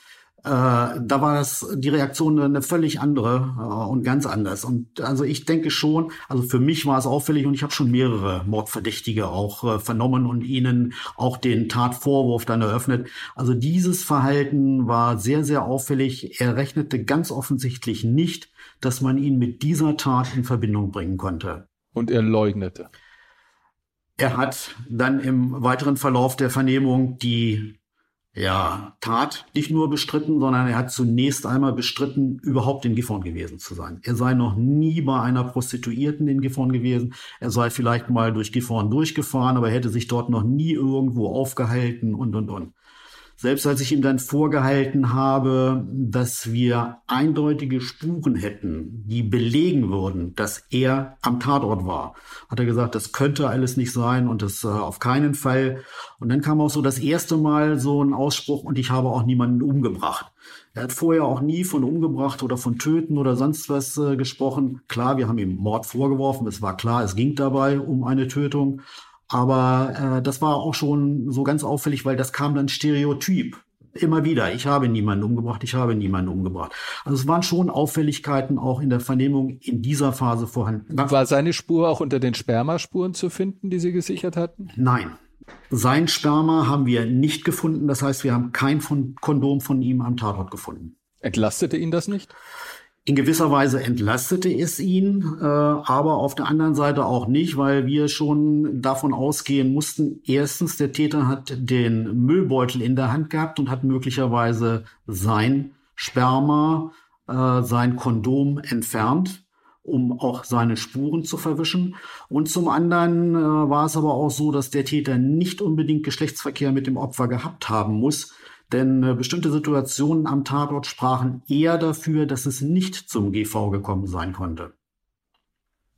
Äh, da war das die Reaktion eine völlig andere äh, und ganz anders. Und also ich denke schon, also für mich war es auffällig und ich habe schon mehrere Mordverdächtige auch äh, vernommen und ihnen auch den Tatvorwurf dann eröffnet. Also dieses Verhalten war sehr, sehr auffällig. Er rechnete ganz offensichtlich nicht, dass man ihn mit dieser Tat in Verbindung bringen konnte. Und er leugnete. Er hat dann im weiteren Verlauf der Vernehmung die ja, Tat nicht nur bestritten, sondern er hat zunächst einmal bestritten, überhaupt in Gifhorn gewesen zu sein. Er sei noch nie bei einer Prostituierten in Gifhorn gewesen. Er sei vielleicht mal durch Gifhorn durchgefahren, aber er hätte sich dort noch nie irgendwo aufgehalten und, und, und. Selbst als ich ihm dann vorgehalten habe, dass wir eindeutige Spuren hätten, die belegen würden, dass er am Tatort war, hat er gesagt, das könnte alles nicht sein und das äh, auf keinen Fall. Und dann kam auch so das erste Mal so ein Ausspruch und ich habe auch niemanden umgebracht. Er hat vorher auch nie von umgebracht oder von töten oder sonst was äh, gesprochen. Klar, wir haben ihm Mord vorgeworfen. Es war klar, es ging dabei um eine Tötung. Aber äh, das war auch schon so ganz auffällig, weil das kam dann stereotyp. Immer wieder, ich habe niemanden umgebracht, ich habe niemanden umgebracht. Also es waren schon Auffälligkeiten auch in der Vernehmung in dieser Phase vorhanden. War seine Spur auch unter den Spermaspuren zu finden, die Sie gesichert hatten? Nein. Sein Sperma haben wir nicht gefunden. Das heißt, wir haben kein Kondom von ihm am Tatort gefunden. Entlastete ihn das nicht? In gewisser Weise entlastete es ihn, äh, aber auf der anderen Seite auch nicht, weil wir schon davon ausgehen mussten, erstens, der Täter hat den Müllbeutel in der Hand gehabt und hat möglicherweise sein Sperma, äh, sein Kondom entfernt, um auch seine Spuren zu verwischen. Und zum anderen äh, war es aber auch so, dass der Täter nicht unbedingt Geschlechtsverkehr mit dem Opfer gehabt haben muss, denn äh, bestimmte Situationen am Tatort sprachen eher dafür, dass es nicht zum GV gekommen sein konnte.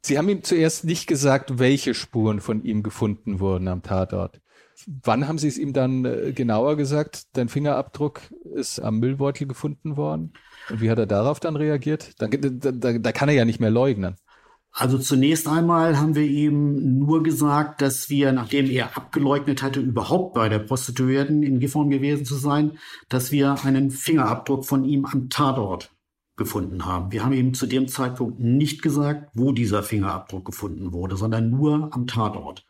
Sie haben ihm zuerst nicht gesagt, welche Spuren von ihm gefunden wurden am Tatort. Wann haben Sie es ihm dann äh, genauer gesagt? Dein Fingerabdruck ist am Müllbeutel gefunden worden. Und wie hat er darauf dann reagiert? Da, da, da kann er ja nicht mehr leugnen. Also zunächst einmal haben wir ihm nur gesagt, dass wir, nachdem er abgeleugnet hatte, überhaupt bei der Prostituierten in Gifhorn gewesen zu sein, dass wir einen Fingerabdruck von ihm am Tatort gefunden haben. Wir haben ihm zu dem Zeitpunkt nicht gesagt, wo dieser Fingerabdruck gefunden wurde, sondern nur am Tatort.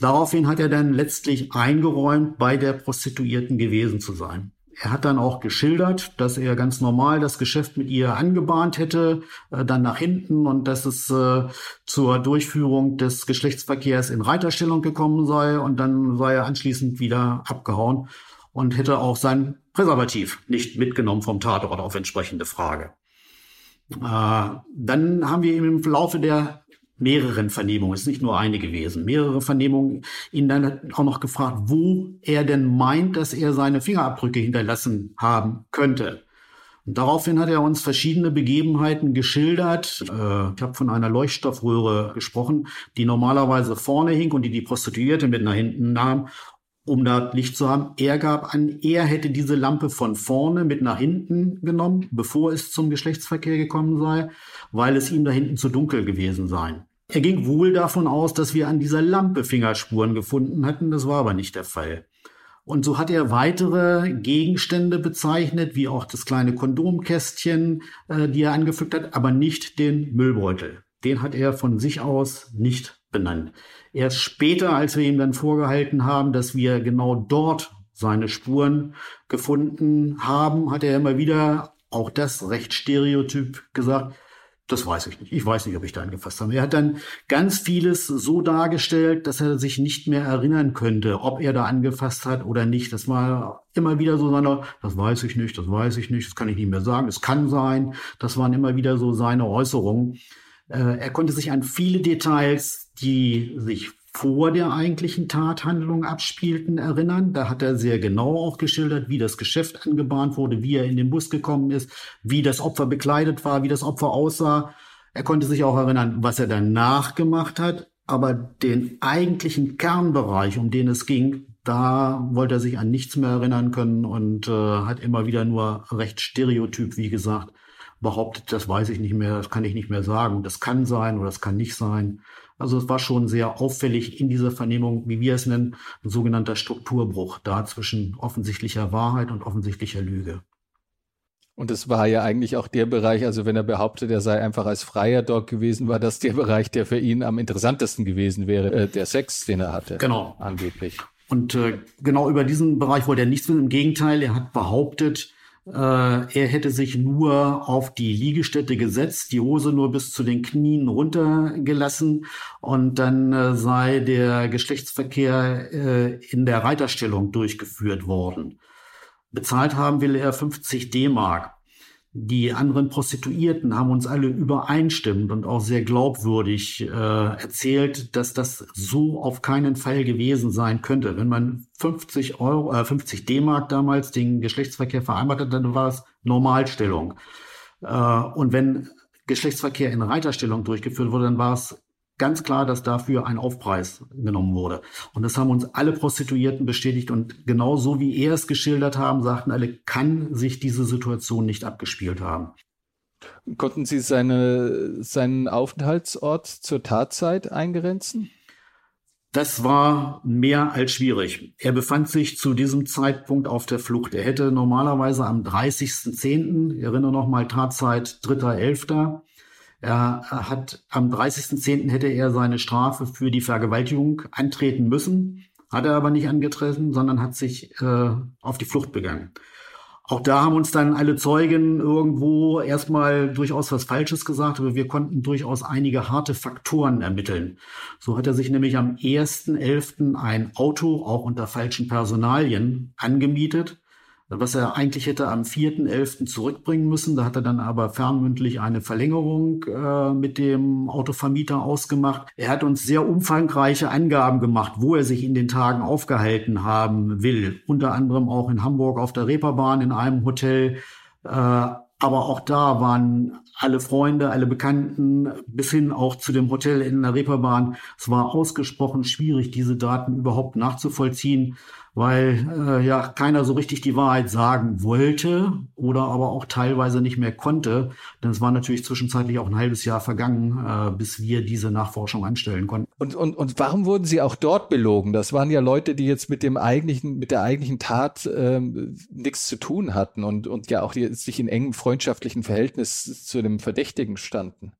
Daraufhin hat er dann letztlich eingeräumt, bei der Prostituierten gewesen zu sein. Er hat dann auch geschildert, dass er ganz normal das Geschäft mit ihr angebahnt hätte, äh, dann nach hinten und dass es äh, zur Durchführung des Geschlechtsverkehrs in Reiterstellung gekommen sei und dann sei er anschließend wieder abgehauen und hätte auch sein Präservativ nicht mitgenommen vom Tatort auf entsprechende Frage. Äh, dann haben wir im Laufe der mehreren Vernehmungen, es ist nicht nur eine gewesen, mehrere Vernehmungen, ihn dann auch noch gefragt, wo er denn meint, dass er seine Fingerabdrücke hinterlassen haben könnte. Und daraufhin hat er uns verschiedene Begebenheiten geschildert. Äh, ich habe von einer Leuchtstoffröhre gesprochen, die normalerweise vorne hing und die die Prostituierte mit nach hinten nahm, um da Licht zu haben. Er gab an, er hätte diese Lampe von vorne mit nach hinten genommen, bevor es zum Geschlechtsverkehr gekommen sei weil es ihm da hinten zu dunkel gewesen sei. Er ging wohl davon aus, dass wir an dieser Lampe Fingerspuren gefunden hatten, das war aber nicht der Fall. Und so hat er weitere Gegenstände bezeichnet, wie auch das kleine Kondomkästchen, äh, die er angefügt hat, aber nicht den Müllbeutel. Den hat er von sich aus nicht benannt. Erst später, als wir ihm dann vorgehalten haben, dass wir genau dort seine Spuren gefunden haben, hat er immer wieder, auch das recht stereotyp gesagt, das weiß ich nicht. Ich weiß nicht, ob ich da angefasst habe. Er hat dann ganz vieles so dargestellt, dass er sich nicht mehr erinnern könnte, ob er da angefasst hat oder nicht. Das war immer wieder so seine, das weiß ich nicht, das weiß ich nicht, das kann ich nicht mehr sagen, es kann sein. Das waren immer wieder so seine Äußerungen. Äh, er konnte sich an viele Details, die sich vor der eigentlichen Tathandlung abspielten, erinnern. Da hat er sehr genau auch geschildert, wie das Geschäft angebahnt wurde, wie er in den Bus gekommen ist, wie das Opfer bekleidet war, wie das Opfer aussah. Er konnte sich auch erinnern, was er danach gemacht hat. aber den eigentlichen Kernbereich, um den es ging, da wollte er sich an nichts mehr erinnern können und äh, hat immer wieder nur recht stereotyp, wie gesagt, behauptet, das weiß ich nicht mehr, das kann ich nicht mehr sagen. Das kann sein oder das kann nicht sein. Also es war schon sehr auffällig in dieser Vernehmung, wie wir es nennen, ein sogenannter Strukturbruch da zwischen offensichtlicher Wahrheit und offensichtlicher Lüge. Und es war ja eigentlich auch der Bereich, also wenn er behauptet, er sei einfach als Freier dort gewesen, war das der Bereich, der für ihn am interessantesten gewesen wäre, äh, der Sex, den er hatte. Genau. Angeblich. Und äh, genau über diesen Bereich wollte er nichts wissen. Im Gegenteil, er hat behauptet, er hätte sich nur auf die Liegestätte gesetzt, die Hose nur bis zu den Knien runtergelassen und dann äh, sei der Geschlechtsverkehr äh, in der Reiterstellung durchgeführt worden. Bezahlt haben will er 50 D-Mark. Die anderen Prostituierten haben uns alle übereinstimmend und auch sehr glaubwürdig äh, erzählt, dass das so auf keinen Fall gewesen sein könnte. Wenn man 50 Euro, äh, 50 D-Mark damals den Geschlechtsverkehr vereinbart hat, dann war es Normalstellung. Äh, und wenn Geschlechtsverkehr in Reiterstellung durchgeführt wurde, dann war es ganz klar, dass dafür ein Aufpreis genommen wurde. Und das haben uns alle Prostituierten bestätigt. Und genau so wie er es geschildert haben, sagten alle, kann sich diese Situation nicht abgespielt haben. Konnten Sie seine, seinen Aufenthaltsort zur Tatzeit eingrenzen? Das war mehr als schwierig. Er befand sich zu diesem Zeitpunkt auf der Flucht. Er hätte normalerweise am 30.10., ich erinnere nochmal Tatzeit 3.11., er hat am 30.10. hätte er seine Strafe für die Vergewaltigung antreten müssen, hat er aber nicht angetreten, sondern hat sich äh, auf die Flucht begangen. Auch da haben uns dann alle Zeugen irgendwo erstmal durchaus was Falsches gesagt, aber wir konnten durchaus einige harte Faktoren ermitteln. So hat er sich nämlich am 1.11. ein Auto, auch unter falschen Personalien, angemietet was er eigentlich hätte am 4.11. zurückbringen müssen. Da hat er dann aber fernmündlich eine Verlängerung äh, mit dem Autovermieter ausgemacht. Er hat uns sehr umfangreiche Angaben gemacht, wo er sich in den Tagen aufgehalten haben will. Unter anderem auch in Hamburg auf der Reeperbahn in einem Hotel. Äh, aber auch da waren alle Freunde, alle Bekannten, bis hin auch zu dem Hotel in der Reeperbahn. Es war ausgesprochen schwierig, diese Daten überhaupt nachzuvollziehen weil äh, ja keiner so richtig die Wahrheit sagen wollte oder aber auch teilweise nicht mehr konnte. Denn es war natürlich zwischenzeitlich auch ein halbes Jahr vergangen, äh, bis wir diese Nachforschung anstellen konnten. Und, und, und warum wurden Sie auch dort belogen? Das waren ja Leute, die jetzt mit dem eigentlichen, mit der eigentlichen Tat ähm, nichts zu tun hatten und, und ja auch die, sich in engem freundschaftlichen Verhältnis zu dem Verdächtigen standen.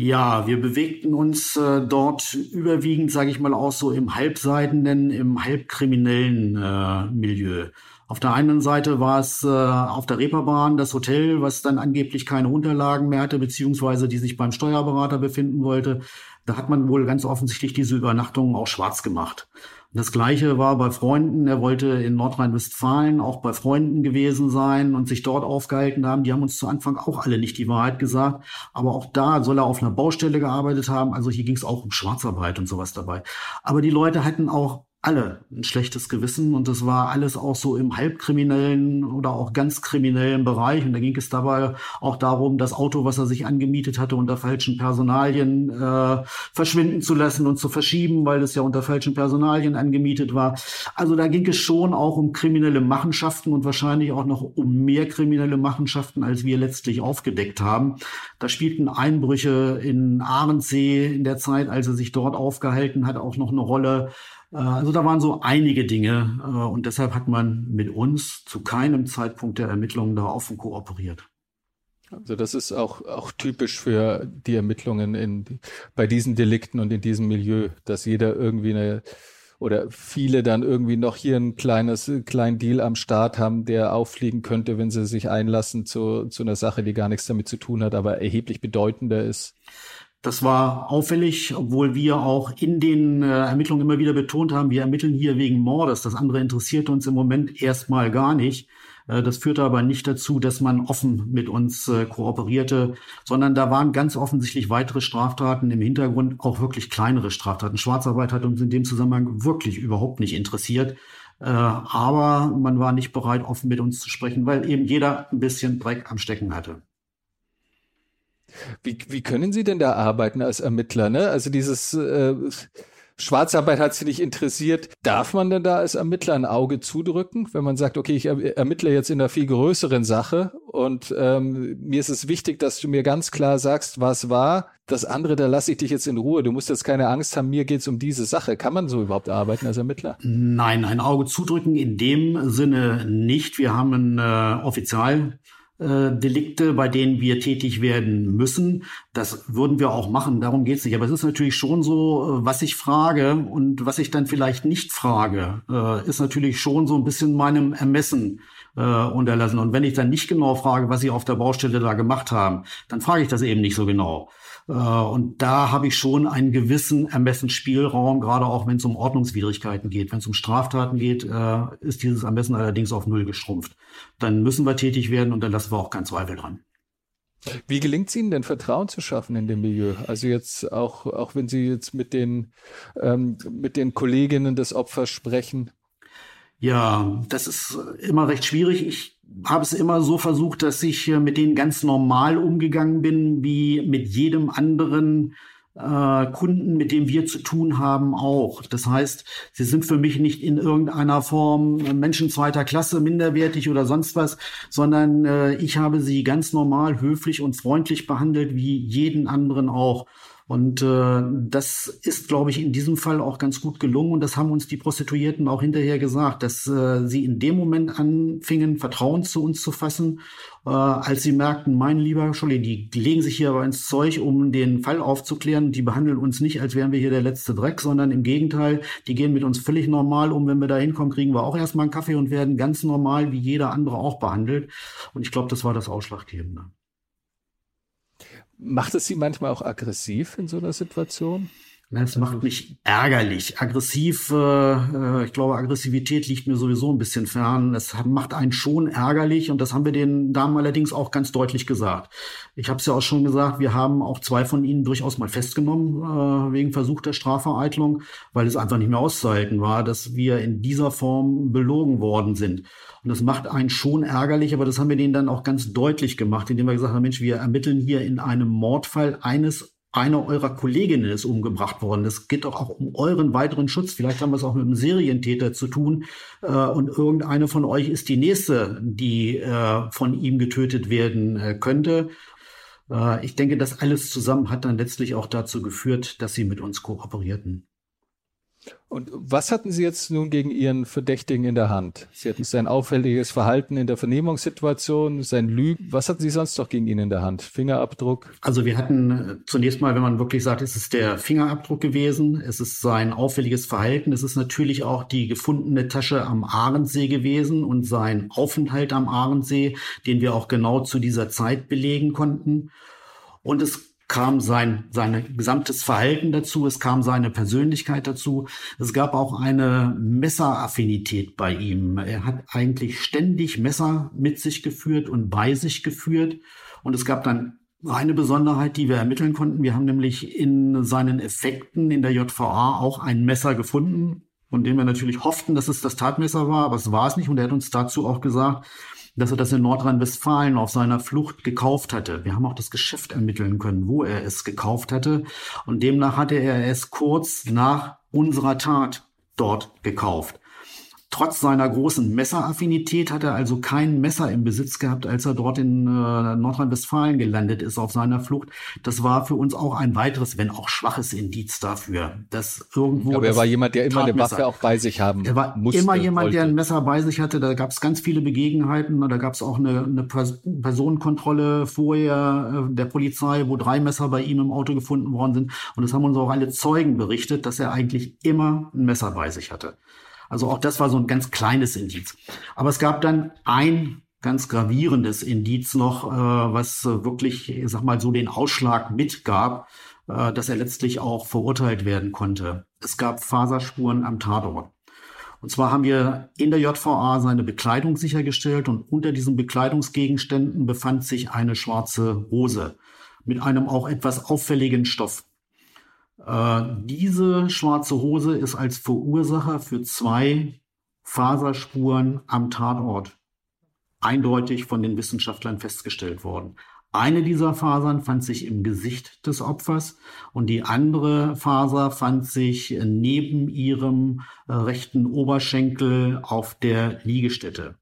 Ja, wir bewegten uns äh, dort überwiegend, sage ich mal, auch so im halbseidenen, im halbkriminellen äh, Milieu. Auf der einen Seite war es äh, auf der Reeperbahn das Hotel, was dann angeblich keine Unterlagen mehr hatte, beziehungsweise die sich beim Steuerberater befinden wollte. Da hat man wohl ganz offensichtlich diese Übernachtungen auch schwarz gemacht. Das gleiche war bei Freunden. Er wollte in Nordrhein-Westfalen auch bei Freunden gewesen sein und sich dort aufgehalten haben. Die haben uns zu Anfang auch alle nicht die Wahrheit gesagt. Aber auch da soll er auf einer Baustelle gearbeitet haben. Also hier ging es auch um Schwarzarbeit und sowas dabei. Aber die Leute hatten auch alle ein schlechtes Gewissen und das war alles auch so im halbkriminellen oder auch ganz kriminellen Bereich und da ging es dabei auch darum, das Auto, was er sich angemietet hatte, unter falschen Personalien äh, verschwinden zu lassen und zu verschieben, weil es ja unter falschen Personalien angemietet war. Also da ging es schon auch um kriminelle Machenschaften und wahrscheinlich auch noch um mehr kriminelle Machenschaften, als wir letztlich aufgedeckt haben. Da spielten Einbrüche in Ahrensee in der Zeit, als er sich dort aufgehalten hat, auch noch eine Rolle. Äh, also da waren so einige Dinge äh, und deshalb hat man mit uns zu keinem Zeitpunkt der Ermittlungen da offen kooperiert. Also das ist auch, auch typisch für die Ermittlungen in, bei diesen Delikten und in diesem Milieu, dass jeder irgendwie eine oder viele dann irgendwie noch hier ein kleines, kleinen Deal am Start haben, der auffliegen könnte, wenn sie sich einlassen zu, zu einer Sache, die gar nichts damit zu tun hat, aber erheblich bedeutender ist. Das war auffällig, obwohl wir auch in den äh, Ermittlungen immer wieder betont haben, wir ermitteln hier wegen Mordes. Das andere interessiert uns im Moment erstmal gar nicht. Äh, das führte aber nicht dazu, dass man offen mit uns äh, kooperierte, sondern da waren ganz offensichtlich weitere Straftaten im Hintergrund, auch wirklich kleinere Straftaten. Schwarzarbeit hat uns in dem Zusammenhang wirklich überhaupt nicht interessiert. Äh, aber man war nicht bereit, offen mit uns zu sprechen, weil eben jeder ein bisschen Dreck am Stecken hatte. Wie, wie können Sie denn da arbeiten als Ermittler? Ne? Also dieses äh, Schwarzarbeit hat Sie nicht interessiert. Darf man denn da als Ermittler ein Auge zudrücken, wenn man sagt, okay, ich ermittle jetzt in einer viel größeren Sache und ähm, mir ist es wichtig, dass du mir ganz klar sagst, was war. Das andere, da lasse ich dich jetzt in Ruhe. Du musst jetzt keine Angst haben, mir geht's um diese Sache. Kann man so überhaupt arbeiten als Ermittler? Nein, ein Auge zudrücken in dem Sinne nicht. Wir haben ein äh, Offizial äh, Delikte, bei denen wir tätig werden müssen. Das würden wir auch machen, darum geht es nicht. Aber es ist natürlich schon so, äh, was ich frage und was ich dann vielleicht nicht frage, äh, ist natürlich schon so ein bisschen meinem Ermessen äh, unterlassen. Und wenn ich dann nicht genau frage, was Sie auf der Baustelle da gemacht haben, dann frage ich das eben nicht so genau. Äh, und da habe ich schon einen gewissen Ermessensspielraum, gerade auch wenn es um Ordnungswidrigkeiten geht. Wenn es um Straftaten geht, äh, ist dieses Ermessen allerdings auf Null geschrumpft. Dann müssen wir tätig werden und dann lassen wir auch keinen Zweifel dran. Wie gelingt es Ihnen denn Vertrauen zu schaffen in dem Milieu? Also jetzt auch, auch wenn Sie jetzt mit den, ähm, mit den Kolleginnen des Opfers sprechen, ja, das ist immer recht schwierig. Ich habe es immer so versucht, dass ich äh, mit denen ganz normal umgegangen bin, wie mit jedem anderen äh, Kunden, mit dem wir zu tun haben, auch. Das heißt, sie sind für mich nicht in irgendeiner Form Menschen zweiter Klasse, minderwertig oder sonst was, sondern äh, ich habe sie ganz normal, höflich und freundlich behandelt, wie jeden anderen auch. Und äh, das ist, glaube ich, in diesem Fall auch ganz gut gelungen. Und das haben uns die Prostituierten auch hinterher gesagt, dass äh, sie in dem Moment anfingen, Vertrauen zu uns zu fassen, äh, als sie merkten, mein lieber Scholli, die, legen sich hier aber ins Zeug, um den Fall aufzuklären. Die behandeln uns nicht, als wären wir hier der letzte Dreck, sondern im Gegenteil, die gehen mit uns völlig normal um. Wenn wir da hinkommen, kriegen wir auch erstmal einen Kaffee und werden ganz normal wie jeder andere auch behandelt. Und ich glaube, das war das Ausschlaggebende. Macht es Sie manchmal auch aggressiv in so einer Situation? Das macht mich ärgerlich. Aggressiv, äh, äh, ich glaube, Aggressivität liegt mir sowieso ein bisschen fern. Es macht einen schon ärgerlich und das haben wir den Damen allerdings auch ganz deutlich gesagt. Ich habe es ja auch schon gesagt, wir haben auch zwei von ihnen durchaus mal festgenommen äh, wegen versuchter Strafvereitlung, weil es einfach nicht mehr auszuhalten war, dass wir in dieser Form belogen worden sind. Und das macht einen schon ärgerlich, aber das haben wir denen dann auch ganz deutlich gemacht, indem wir gesagt haben, Mensch, wir ermitteln hier in einem Mordfall eines einer eurer Kolleginnen ist umgebracht worden. Es geht doch auch um euren weiteren Schutz. Vielleicht haben wir es auch mit einem Serientäter zu tun. Äh, und irgendeine von euch ist die nächste, die äh, von ihm getötet werden äh, könnte. Äh, ich denke, das alles zusammen hat dann letztlich auch dazu geführt, dass sie mit uns kooperierten. Und was hatten Sie jetzt nun gegen Ihren Verdächtigen in der Hand? Sie hatten sein auffälliges Verhalten in der Vernehmungssituation, sein Lügen. Was hatten Sie sonst noch gegen ihn in der Hand? Fingerabdruck? Also wir hatten äh, zunächst mal, wenn man wirklich sagt, es ist der Fingerabdruck gewesen, es ist sein auffälliges Verhalten, es ist natürlich auch die gefundene Tasche am Ahrensee gewesen und sein Aufenthalt am Ahrensee, den wir auch genau zu dieser Zeit belegen konnten. Und es kam sein, sein gesamtes Verhalten dazu, es kam seine Persönlichkeit dazu. Es gab auch eine Messeraffinität bei ihm. Er hat eigentlich ständig Messer mit sich geführt und bei sich geführt. Und es gab dann eine Besonderheit, die wir ermitteln konnten. Wir haben nämlich in seinen Effekten in der JVA auch ein Messer gefunden, von dem wir natürlich hofften, dass es das Tatmesser war, aber es war es nicht. Und er hat uns dazu auch gesagt, dass er das in Nordrhein-Westfalen auf seiner Flucht gekauft hatte. Wir haben auch das Geschäft ermitteln können, wo er es gekauft hatte. Und demnach hatte er es kurz nach unserer Tat dort gekauft. Trotz seiner großen Messeraffinität hat er also kein Messer im Besitz gehabt, als er dort in äh, Nordrhein-Westfalen gelandet ist auf seiner Flucht. Das war für uns auch ein weiteres, wenn auch schwaches Indiz dafür, dass irgendwo. Aber er war jemand, der immer eine Waffe auch bei sich haben Er war musste, immer jemand, wollte. der ein Messer bei sich hatte. Da gab es ganz viele Begebenheiten. Da gab es auch eine, eine Personenkontrolle vorher äh, der Polizei, wo drei Messer bei ihm im Auto gefunden worden sind. Und das haben uns auch alle Zeugen berichtet, dass er eigentlich immer ein Messer bei sich hatte. Also auch das war so ein ganz kleines Indiz. Aber es gab dann ein ganz gravierendes Indiz noch, äh, was wirklich, ich sag mal, so den Ausschlag mitgab, äh, dass er letztlich auch verurteilt werden konnte. Es gab Faserspuren am Tatort. Und zwar haben wir in der JVA seine Bekleidung sichergestellt und unter diesen Bekleidungsgegenständen befand sich eine schwarze Hose mit einem auch etwas auffälligen Stoff. Äh, diese schwarze Hose ist als Verursacher für zwei Faserspuren am Tatort eindeutig von den Wissenschaftlern festgestellt worden. Eine dieser Fasern fand sich im Gesicht des Opfers und die andere Faser fand sich neben ihrem äh, rechten Oberschenkel auf der Liegestätte.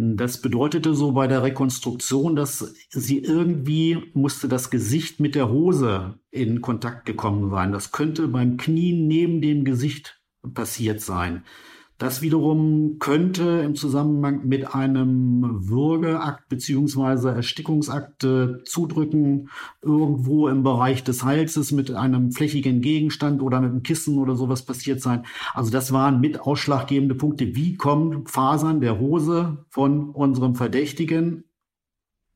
Das bedeutete so bei der Rekonstruktion, dass sie irgendwie musste das Gesicht mit der Hose in Kontakt gekommen sein. Das könnte beim Knien neben dem Gesicht passiert sein. Das wiederum könnte im Zusammenhang mit einem Würgeakt beziehungsweise Erstickungsakt äh, zudrücken, irgendwo im Bereich des Halses mit einem flächigen Gegenstand oder mit einem Kissen oder sowas passiert sein. Also das waren mit ausschlaggebende Punkte. Wie kommen Fasern der Hose von unserem Verdächtigen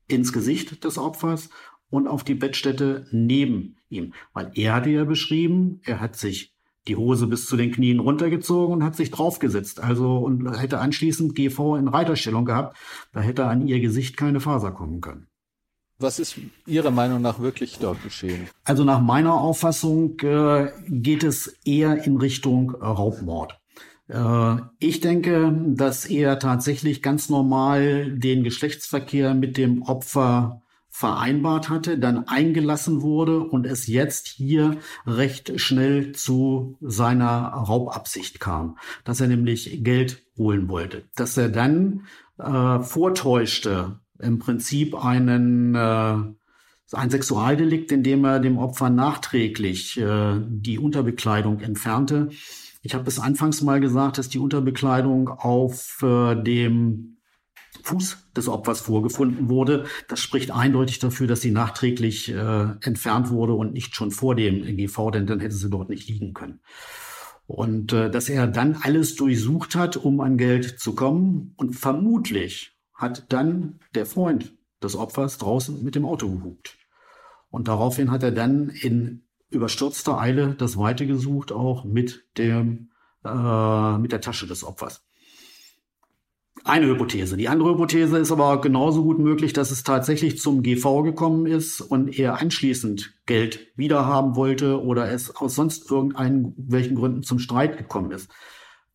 ins Gesicht des Opfers und auf die Bettstätte neben ihm? Weil er hatte ja beschrieben, er hat sich die Hose bis zu den Knien runtergezogen und hat sich draufgesetzt. Also und hätte anschließend GV in Reiterstellung gehabt. Da hätte an ihr Gesicht keine Faser kommen können. Was ist Ihrer Meinung nach wirklich dort geschehen? Also nach meiner Auffassung äh, geht es eher in Richtung Raubmord. Äh, ich denke, dass er tatsächlich ganz normal den Geschlechtsverkehr mit dem Opfer vereinbart hatte, dann eingelassen wurde und es jetzt hier recht schnell zu seiner Raubabsicht kam, dass er nämlich Geld holen wollte, dass er dann äh, vortäuschte, im Prinzip einen äh, ein Sexualdelikt, indem er dem Opfer nachträglich äh, die Unterbekleidung entfernte. Ich habe es anfangs mal gesagt, dass die Unterbekleidung auf äh, dem Fuß des Opfers vorgefunden wurde. Das spricht eindeutig dafür, dass sie nachträglich äh, entfernt wurde und nicht schon vor dem GV, denn dann hätte sie dort nicht liegen können. Und äh, dass er dann alles durchsucht hat, um an Geld zu kommen. Und vermutlich hat dann der Freund des Opfers draußen mit dem Auto gehupt. Und daraufhin hat er dann in überstürzter Eile das Weite gesucht, auch mit dem äh, mit der Tasche des Opfers. Eine Hypothese. Die andere Hypothese ist aber genauso gut möglich, dass es tatsächlich zum GV gekommen ist und er anschließend Geld wiederhaben wollte oder es aus sonst irgendwelchen Gründen zum Streit gekommen ist.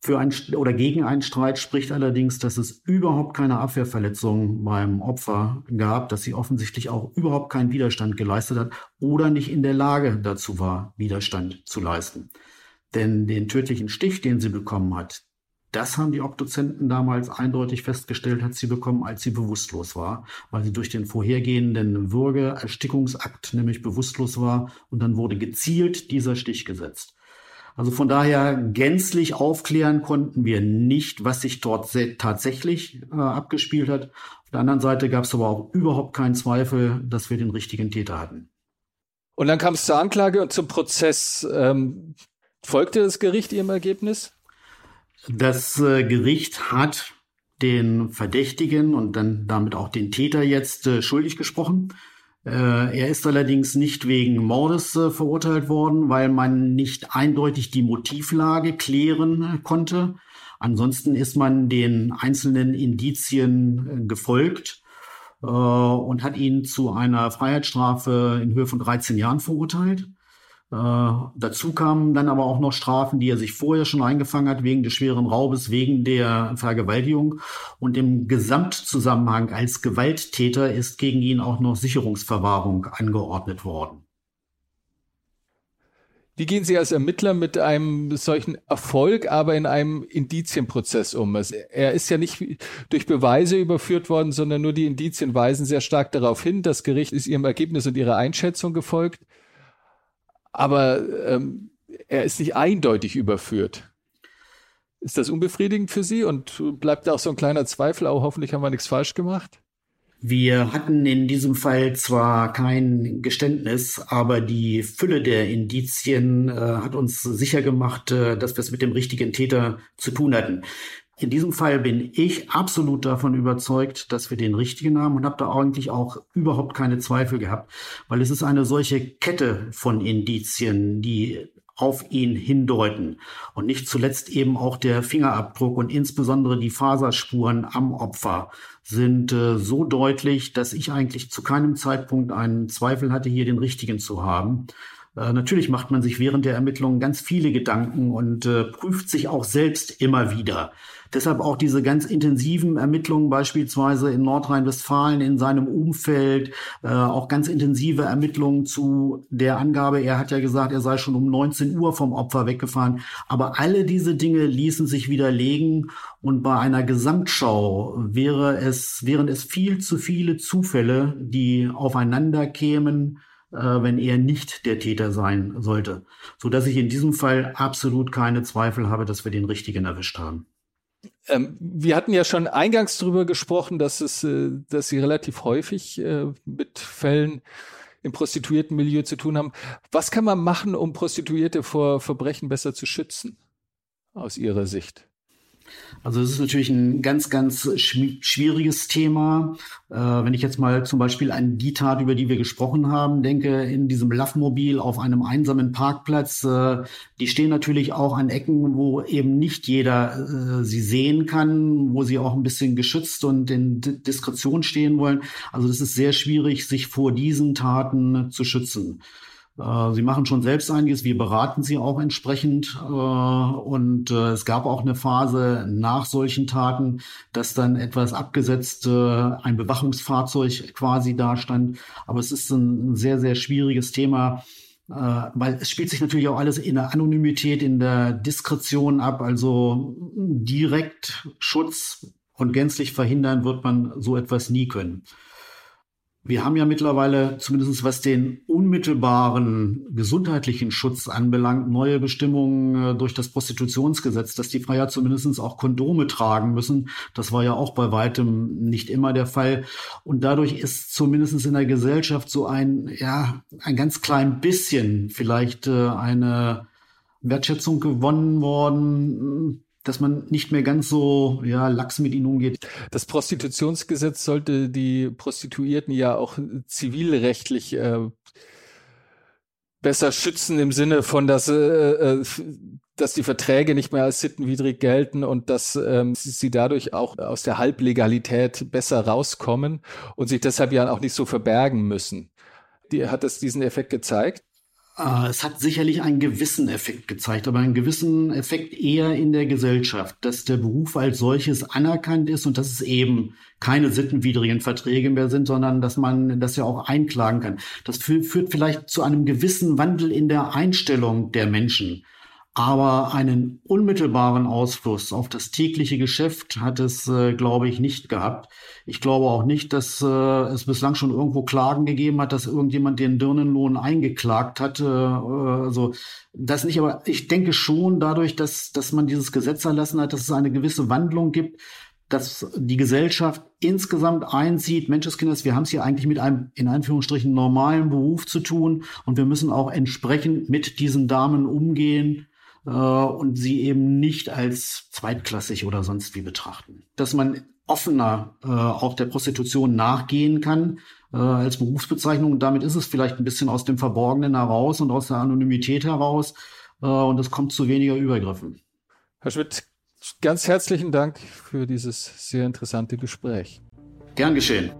Für ein oder gegen einen Streit spricht allerdings, dass es überhaupt keine Abwehrverletzung beim Opfer gab, dass sie offensichtlich auch überhaupt keinen Widerstand geleistet hat oder nicht in der Lage dazu war, Widerstand zu leisten. Denn den tödlichen Stich, den sie bekommen hat, das haben die Obduzenten damals eindeutig festgestellt, hat sie bekommen, als sie bewusstlos war, weil sie durch den vorhergehenden Würge-Erstickungsakt nämlich bewusstlos war und dann wurde gezielt dieser Stich gesetzt. Also von daher gänzlich aufklären konnten wir nicht, was sich dort tatsächlich äh, abgespielt hat. Auf der anderen Seite gab es aber auch überhaupt keinen Zweifel, dass wir den richtigen Täter hatten. Und dann kam es zur Anklage und zum Prozess. Ähm, folgte das Gericht Ihrem Ergebnis? Das äh, Gericht hat den Verdächtigen und dann damit auch den Täter jetzt äh, schuldig gesprochen. Äh, er ist allerdings nicht wegen Mordes äh, verurteilt worden, weil man nicht eindeutig die Motivlage klären äh, konnte. Ansonsten ist man den einzelnen Indizien äh, gefolgt und hat ihn zu einer Freiheitsstrafe in Höhe von 13 Jahren verurteilt. Äh, dazu kamen dann aber auch noch Strafen, die er sich vorher schon eingefangen hat, wegen des schweren Raubes, wegen der Vergewaltigung. Und im Gesamtzusammenhang als Gewalttäter ist gegen ihn auch noch Sicherungsverwahrung angeordnet worden. Wie gehen Sie als Ermittler mit einem solchen Erfolg, aber in einem Indizienprozess um? Er ist ja nicht durch Beweise überführt worden, sondern nur die Indizien weisen sehr stark darauf hin. Das Gericht ist Ihrem Ergebnis und Ihrer Einschätzung gefolgt aber ähm, er ist nicht eindeutig überführt. Ist das unbefriedigend für Sie und bleibt da auch so ein kleiner Zweifel, auch hoffentlich haben wir nichts falsch gemacht? Wir hatten in diesem Fall zwar kein Geständnis, aber die Fülle der Indizien äh, hat uns sicher gemacht, äh, dass wir es mit dem richtigen Täter zu tun hatten. In diesem Fall bin ich absolut davon überzeugt, dass wir den richtigen haben und habe da eigentlich auch überhaupt keine Zweifel gehabt, weil es ist eine solche Kette von Indizien, die auf ihn hindeuten. Und nicht zuletzt eben auch der Fingerabdruck und insbesondere die Faserspuren am Opfer sind äh, so deutlich, dass ich eigentlich zu keinem Zeitpunkt einen Zweifel hatte, hier den richtigen zu haben. Äh, natürlich macht man sich während der Ermittlungen ganz viele Gedanken und äh, prüft sich auch selbst immer wieder. Deshalb auch diese ganz intensiven Ermittlungen beispielsweise in Nordrhein-Westfalen in seinem Umfeld, äh, auch ganz intensive Ermittlungen zu der Angabe, er hat ja gesagt, er sei schon um 19 Uhr vom Opfer weggefahren. Aber alle diese Dinge ließen sich widerlegen und bei einer Gesamtschau wäre es, wären es viel zu viele Zufälle, die aufeinander kämen, wenn er nicht der Täter sein sollte. So dass ich in diesem Fall absolut keine Zweifel habe, dass wir den richtigen erwischt haben. Ähm, wir hatten ja schon eingangs darüber gesprochen, dass es, äh, dass Sie relativ häufig äh, mit Fällen im Prostituiertenmilieu zu tun haben. Was kann man machen, um Prostituierte vor Verbrechen besser zu schützen, aus Ihrer Sicht? Also es ist natürlich ein ganz, ganz schwieriges Thema. Äh, wenn ich jetzt mal zum Beispiel an die Tat, über die wir gesprochen haben, denke, in diesem Laffmobil auf einem einsamen Parkplatz, äh, die stehen natürlich auch an Ecken, wo eben nicht jeder äh, sie sehen kann, wo sie auch ein bisschen geschützt und in D Diskretion stehen wollen. Also es ist sehr schwierig, sich vor diesen Taten zu schützen. Äh, sie machen schon selbst einiges, wir beraten sie auch entsprechend. Äh, und äh, es gab auch eine Phase nach solchen Taten, dass dann etwas abgesetzt ein Bewachungsfahrzeug quasi dastand. Aber es ist ein sehr, sehr schwieriges Thema weil es spielt sich natürlich auch alles in der Anonymität, in der Diskretion ab. Also direkt Schutz und gänzlich verhindern wird man so etwas nie können. Wir haben ja mittlerweile, zumindest was den unmittelbaren gesundheitlichen Schutz anbelangt, neue Bestimmungen äh, durch das Prostitutionsgesetz, dass die Freier zumindest auch Kondome tragen müssen. Das war ja auch bei weitem nicht immer der Fall. Und dadurch ist zumindest in der Gesellschaft so ein, ja, ein ganz klein bisschen vielleicht äh, eine Wertschätzung gewonnen worden dass man nicht mehr ganz so ja, lax mit ihnen umgeht. Das Prostitutionsgesetz sollte die Prostituierten ja auch zivilrechtlich äh, besser schützen im Sinne von, dass, äh, äh, dass die Verträge nicht mehr als sittenwidrig gelten und dass ähm, sie dadurch auch aus der Halblegalität besser rauskommen und sich deshalb ja auch nicht so verbergen müssen. Die, hat das diesen Effekt gezeigt? Äh, es hat sicherlich einen gewissen Effekt gezeigt, aber einen gewissen Effekt eher in der Gesellschaft, dass der Beruf als solches anerkannt ist und dass es eben keine sittenwidrigen Verträge mehr sind, sondern dass man das ja auch einklagen kann. Das führt vielleicht zu einem gewissen Wandel in der Einstellung der Menschen. Aber einen unmittelbaren Ausfluss auf das tägliche Geschäft hat es, äh, glaube ich, nicht gehabt. Ich glaube auch nicht, dass äh, es bislang schon irgendwo Klagen gegeben hat, dass irgendjemand den Dirnenlohn eingeklagt hat. Äh, also das nicht, aber ich denke schon dadurch, dass, dass man dieses Gesetz erlassen hat, dass es eine gewisse Wandlung gibt, dass die Gesellschaft insgesamt einsieht, Menscheskinders, wir haben es hier eigentlich mit einem in Anführungsstrichen normalen Beruf zu tun und wir müssen auch entsprechend mit diesen Damen umgehen äh, und sie eben nicht als zweitklassig oder sonst wie betrachten. Dass man offener äh, auch der Prostitution nachgehen kann äh, als Berufsbezeichnung. Und damit ist es vielleicht ein bisschen aus dem Verborgenen heraus und aus der Anonymität heraus. Äh, und es kommt zu weniger Übergriffen. Herr Schmidt, ganz herzlichen Dank für dieses sehr interessante Gespräch. Gern geschehen.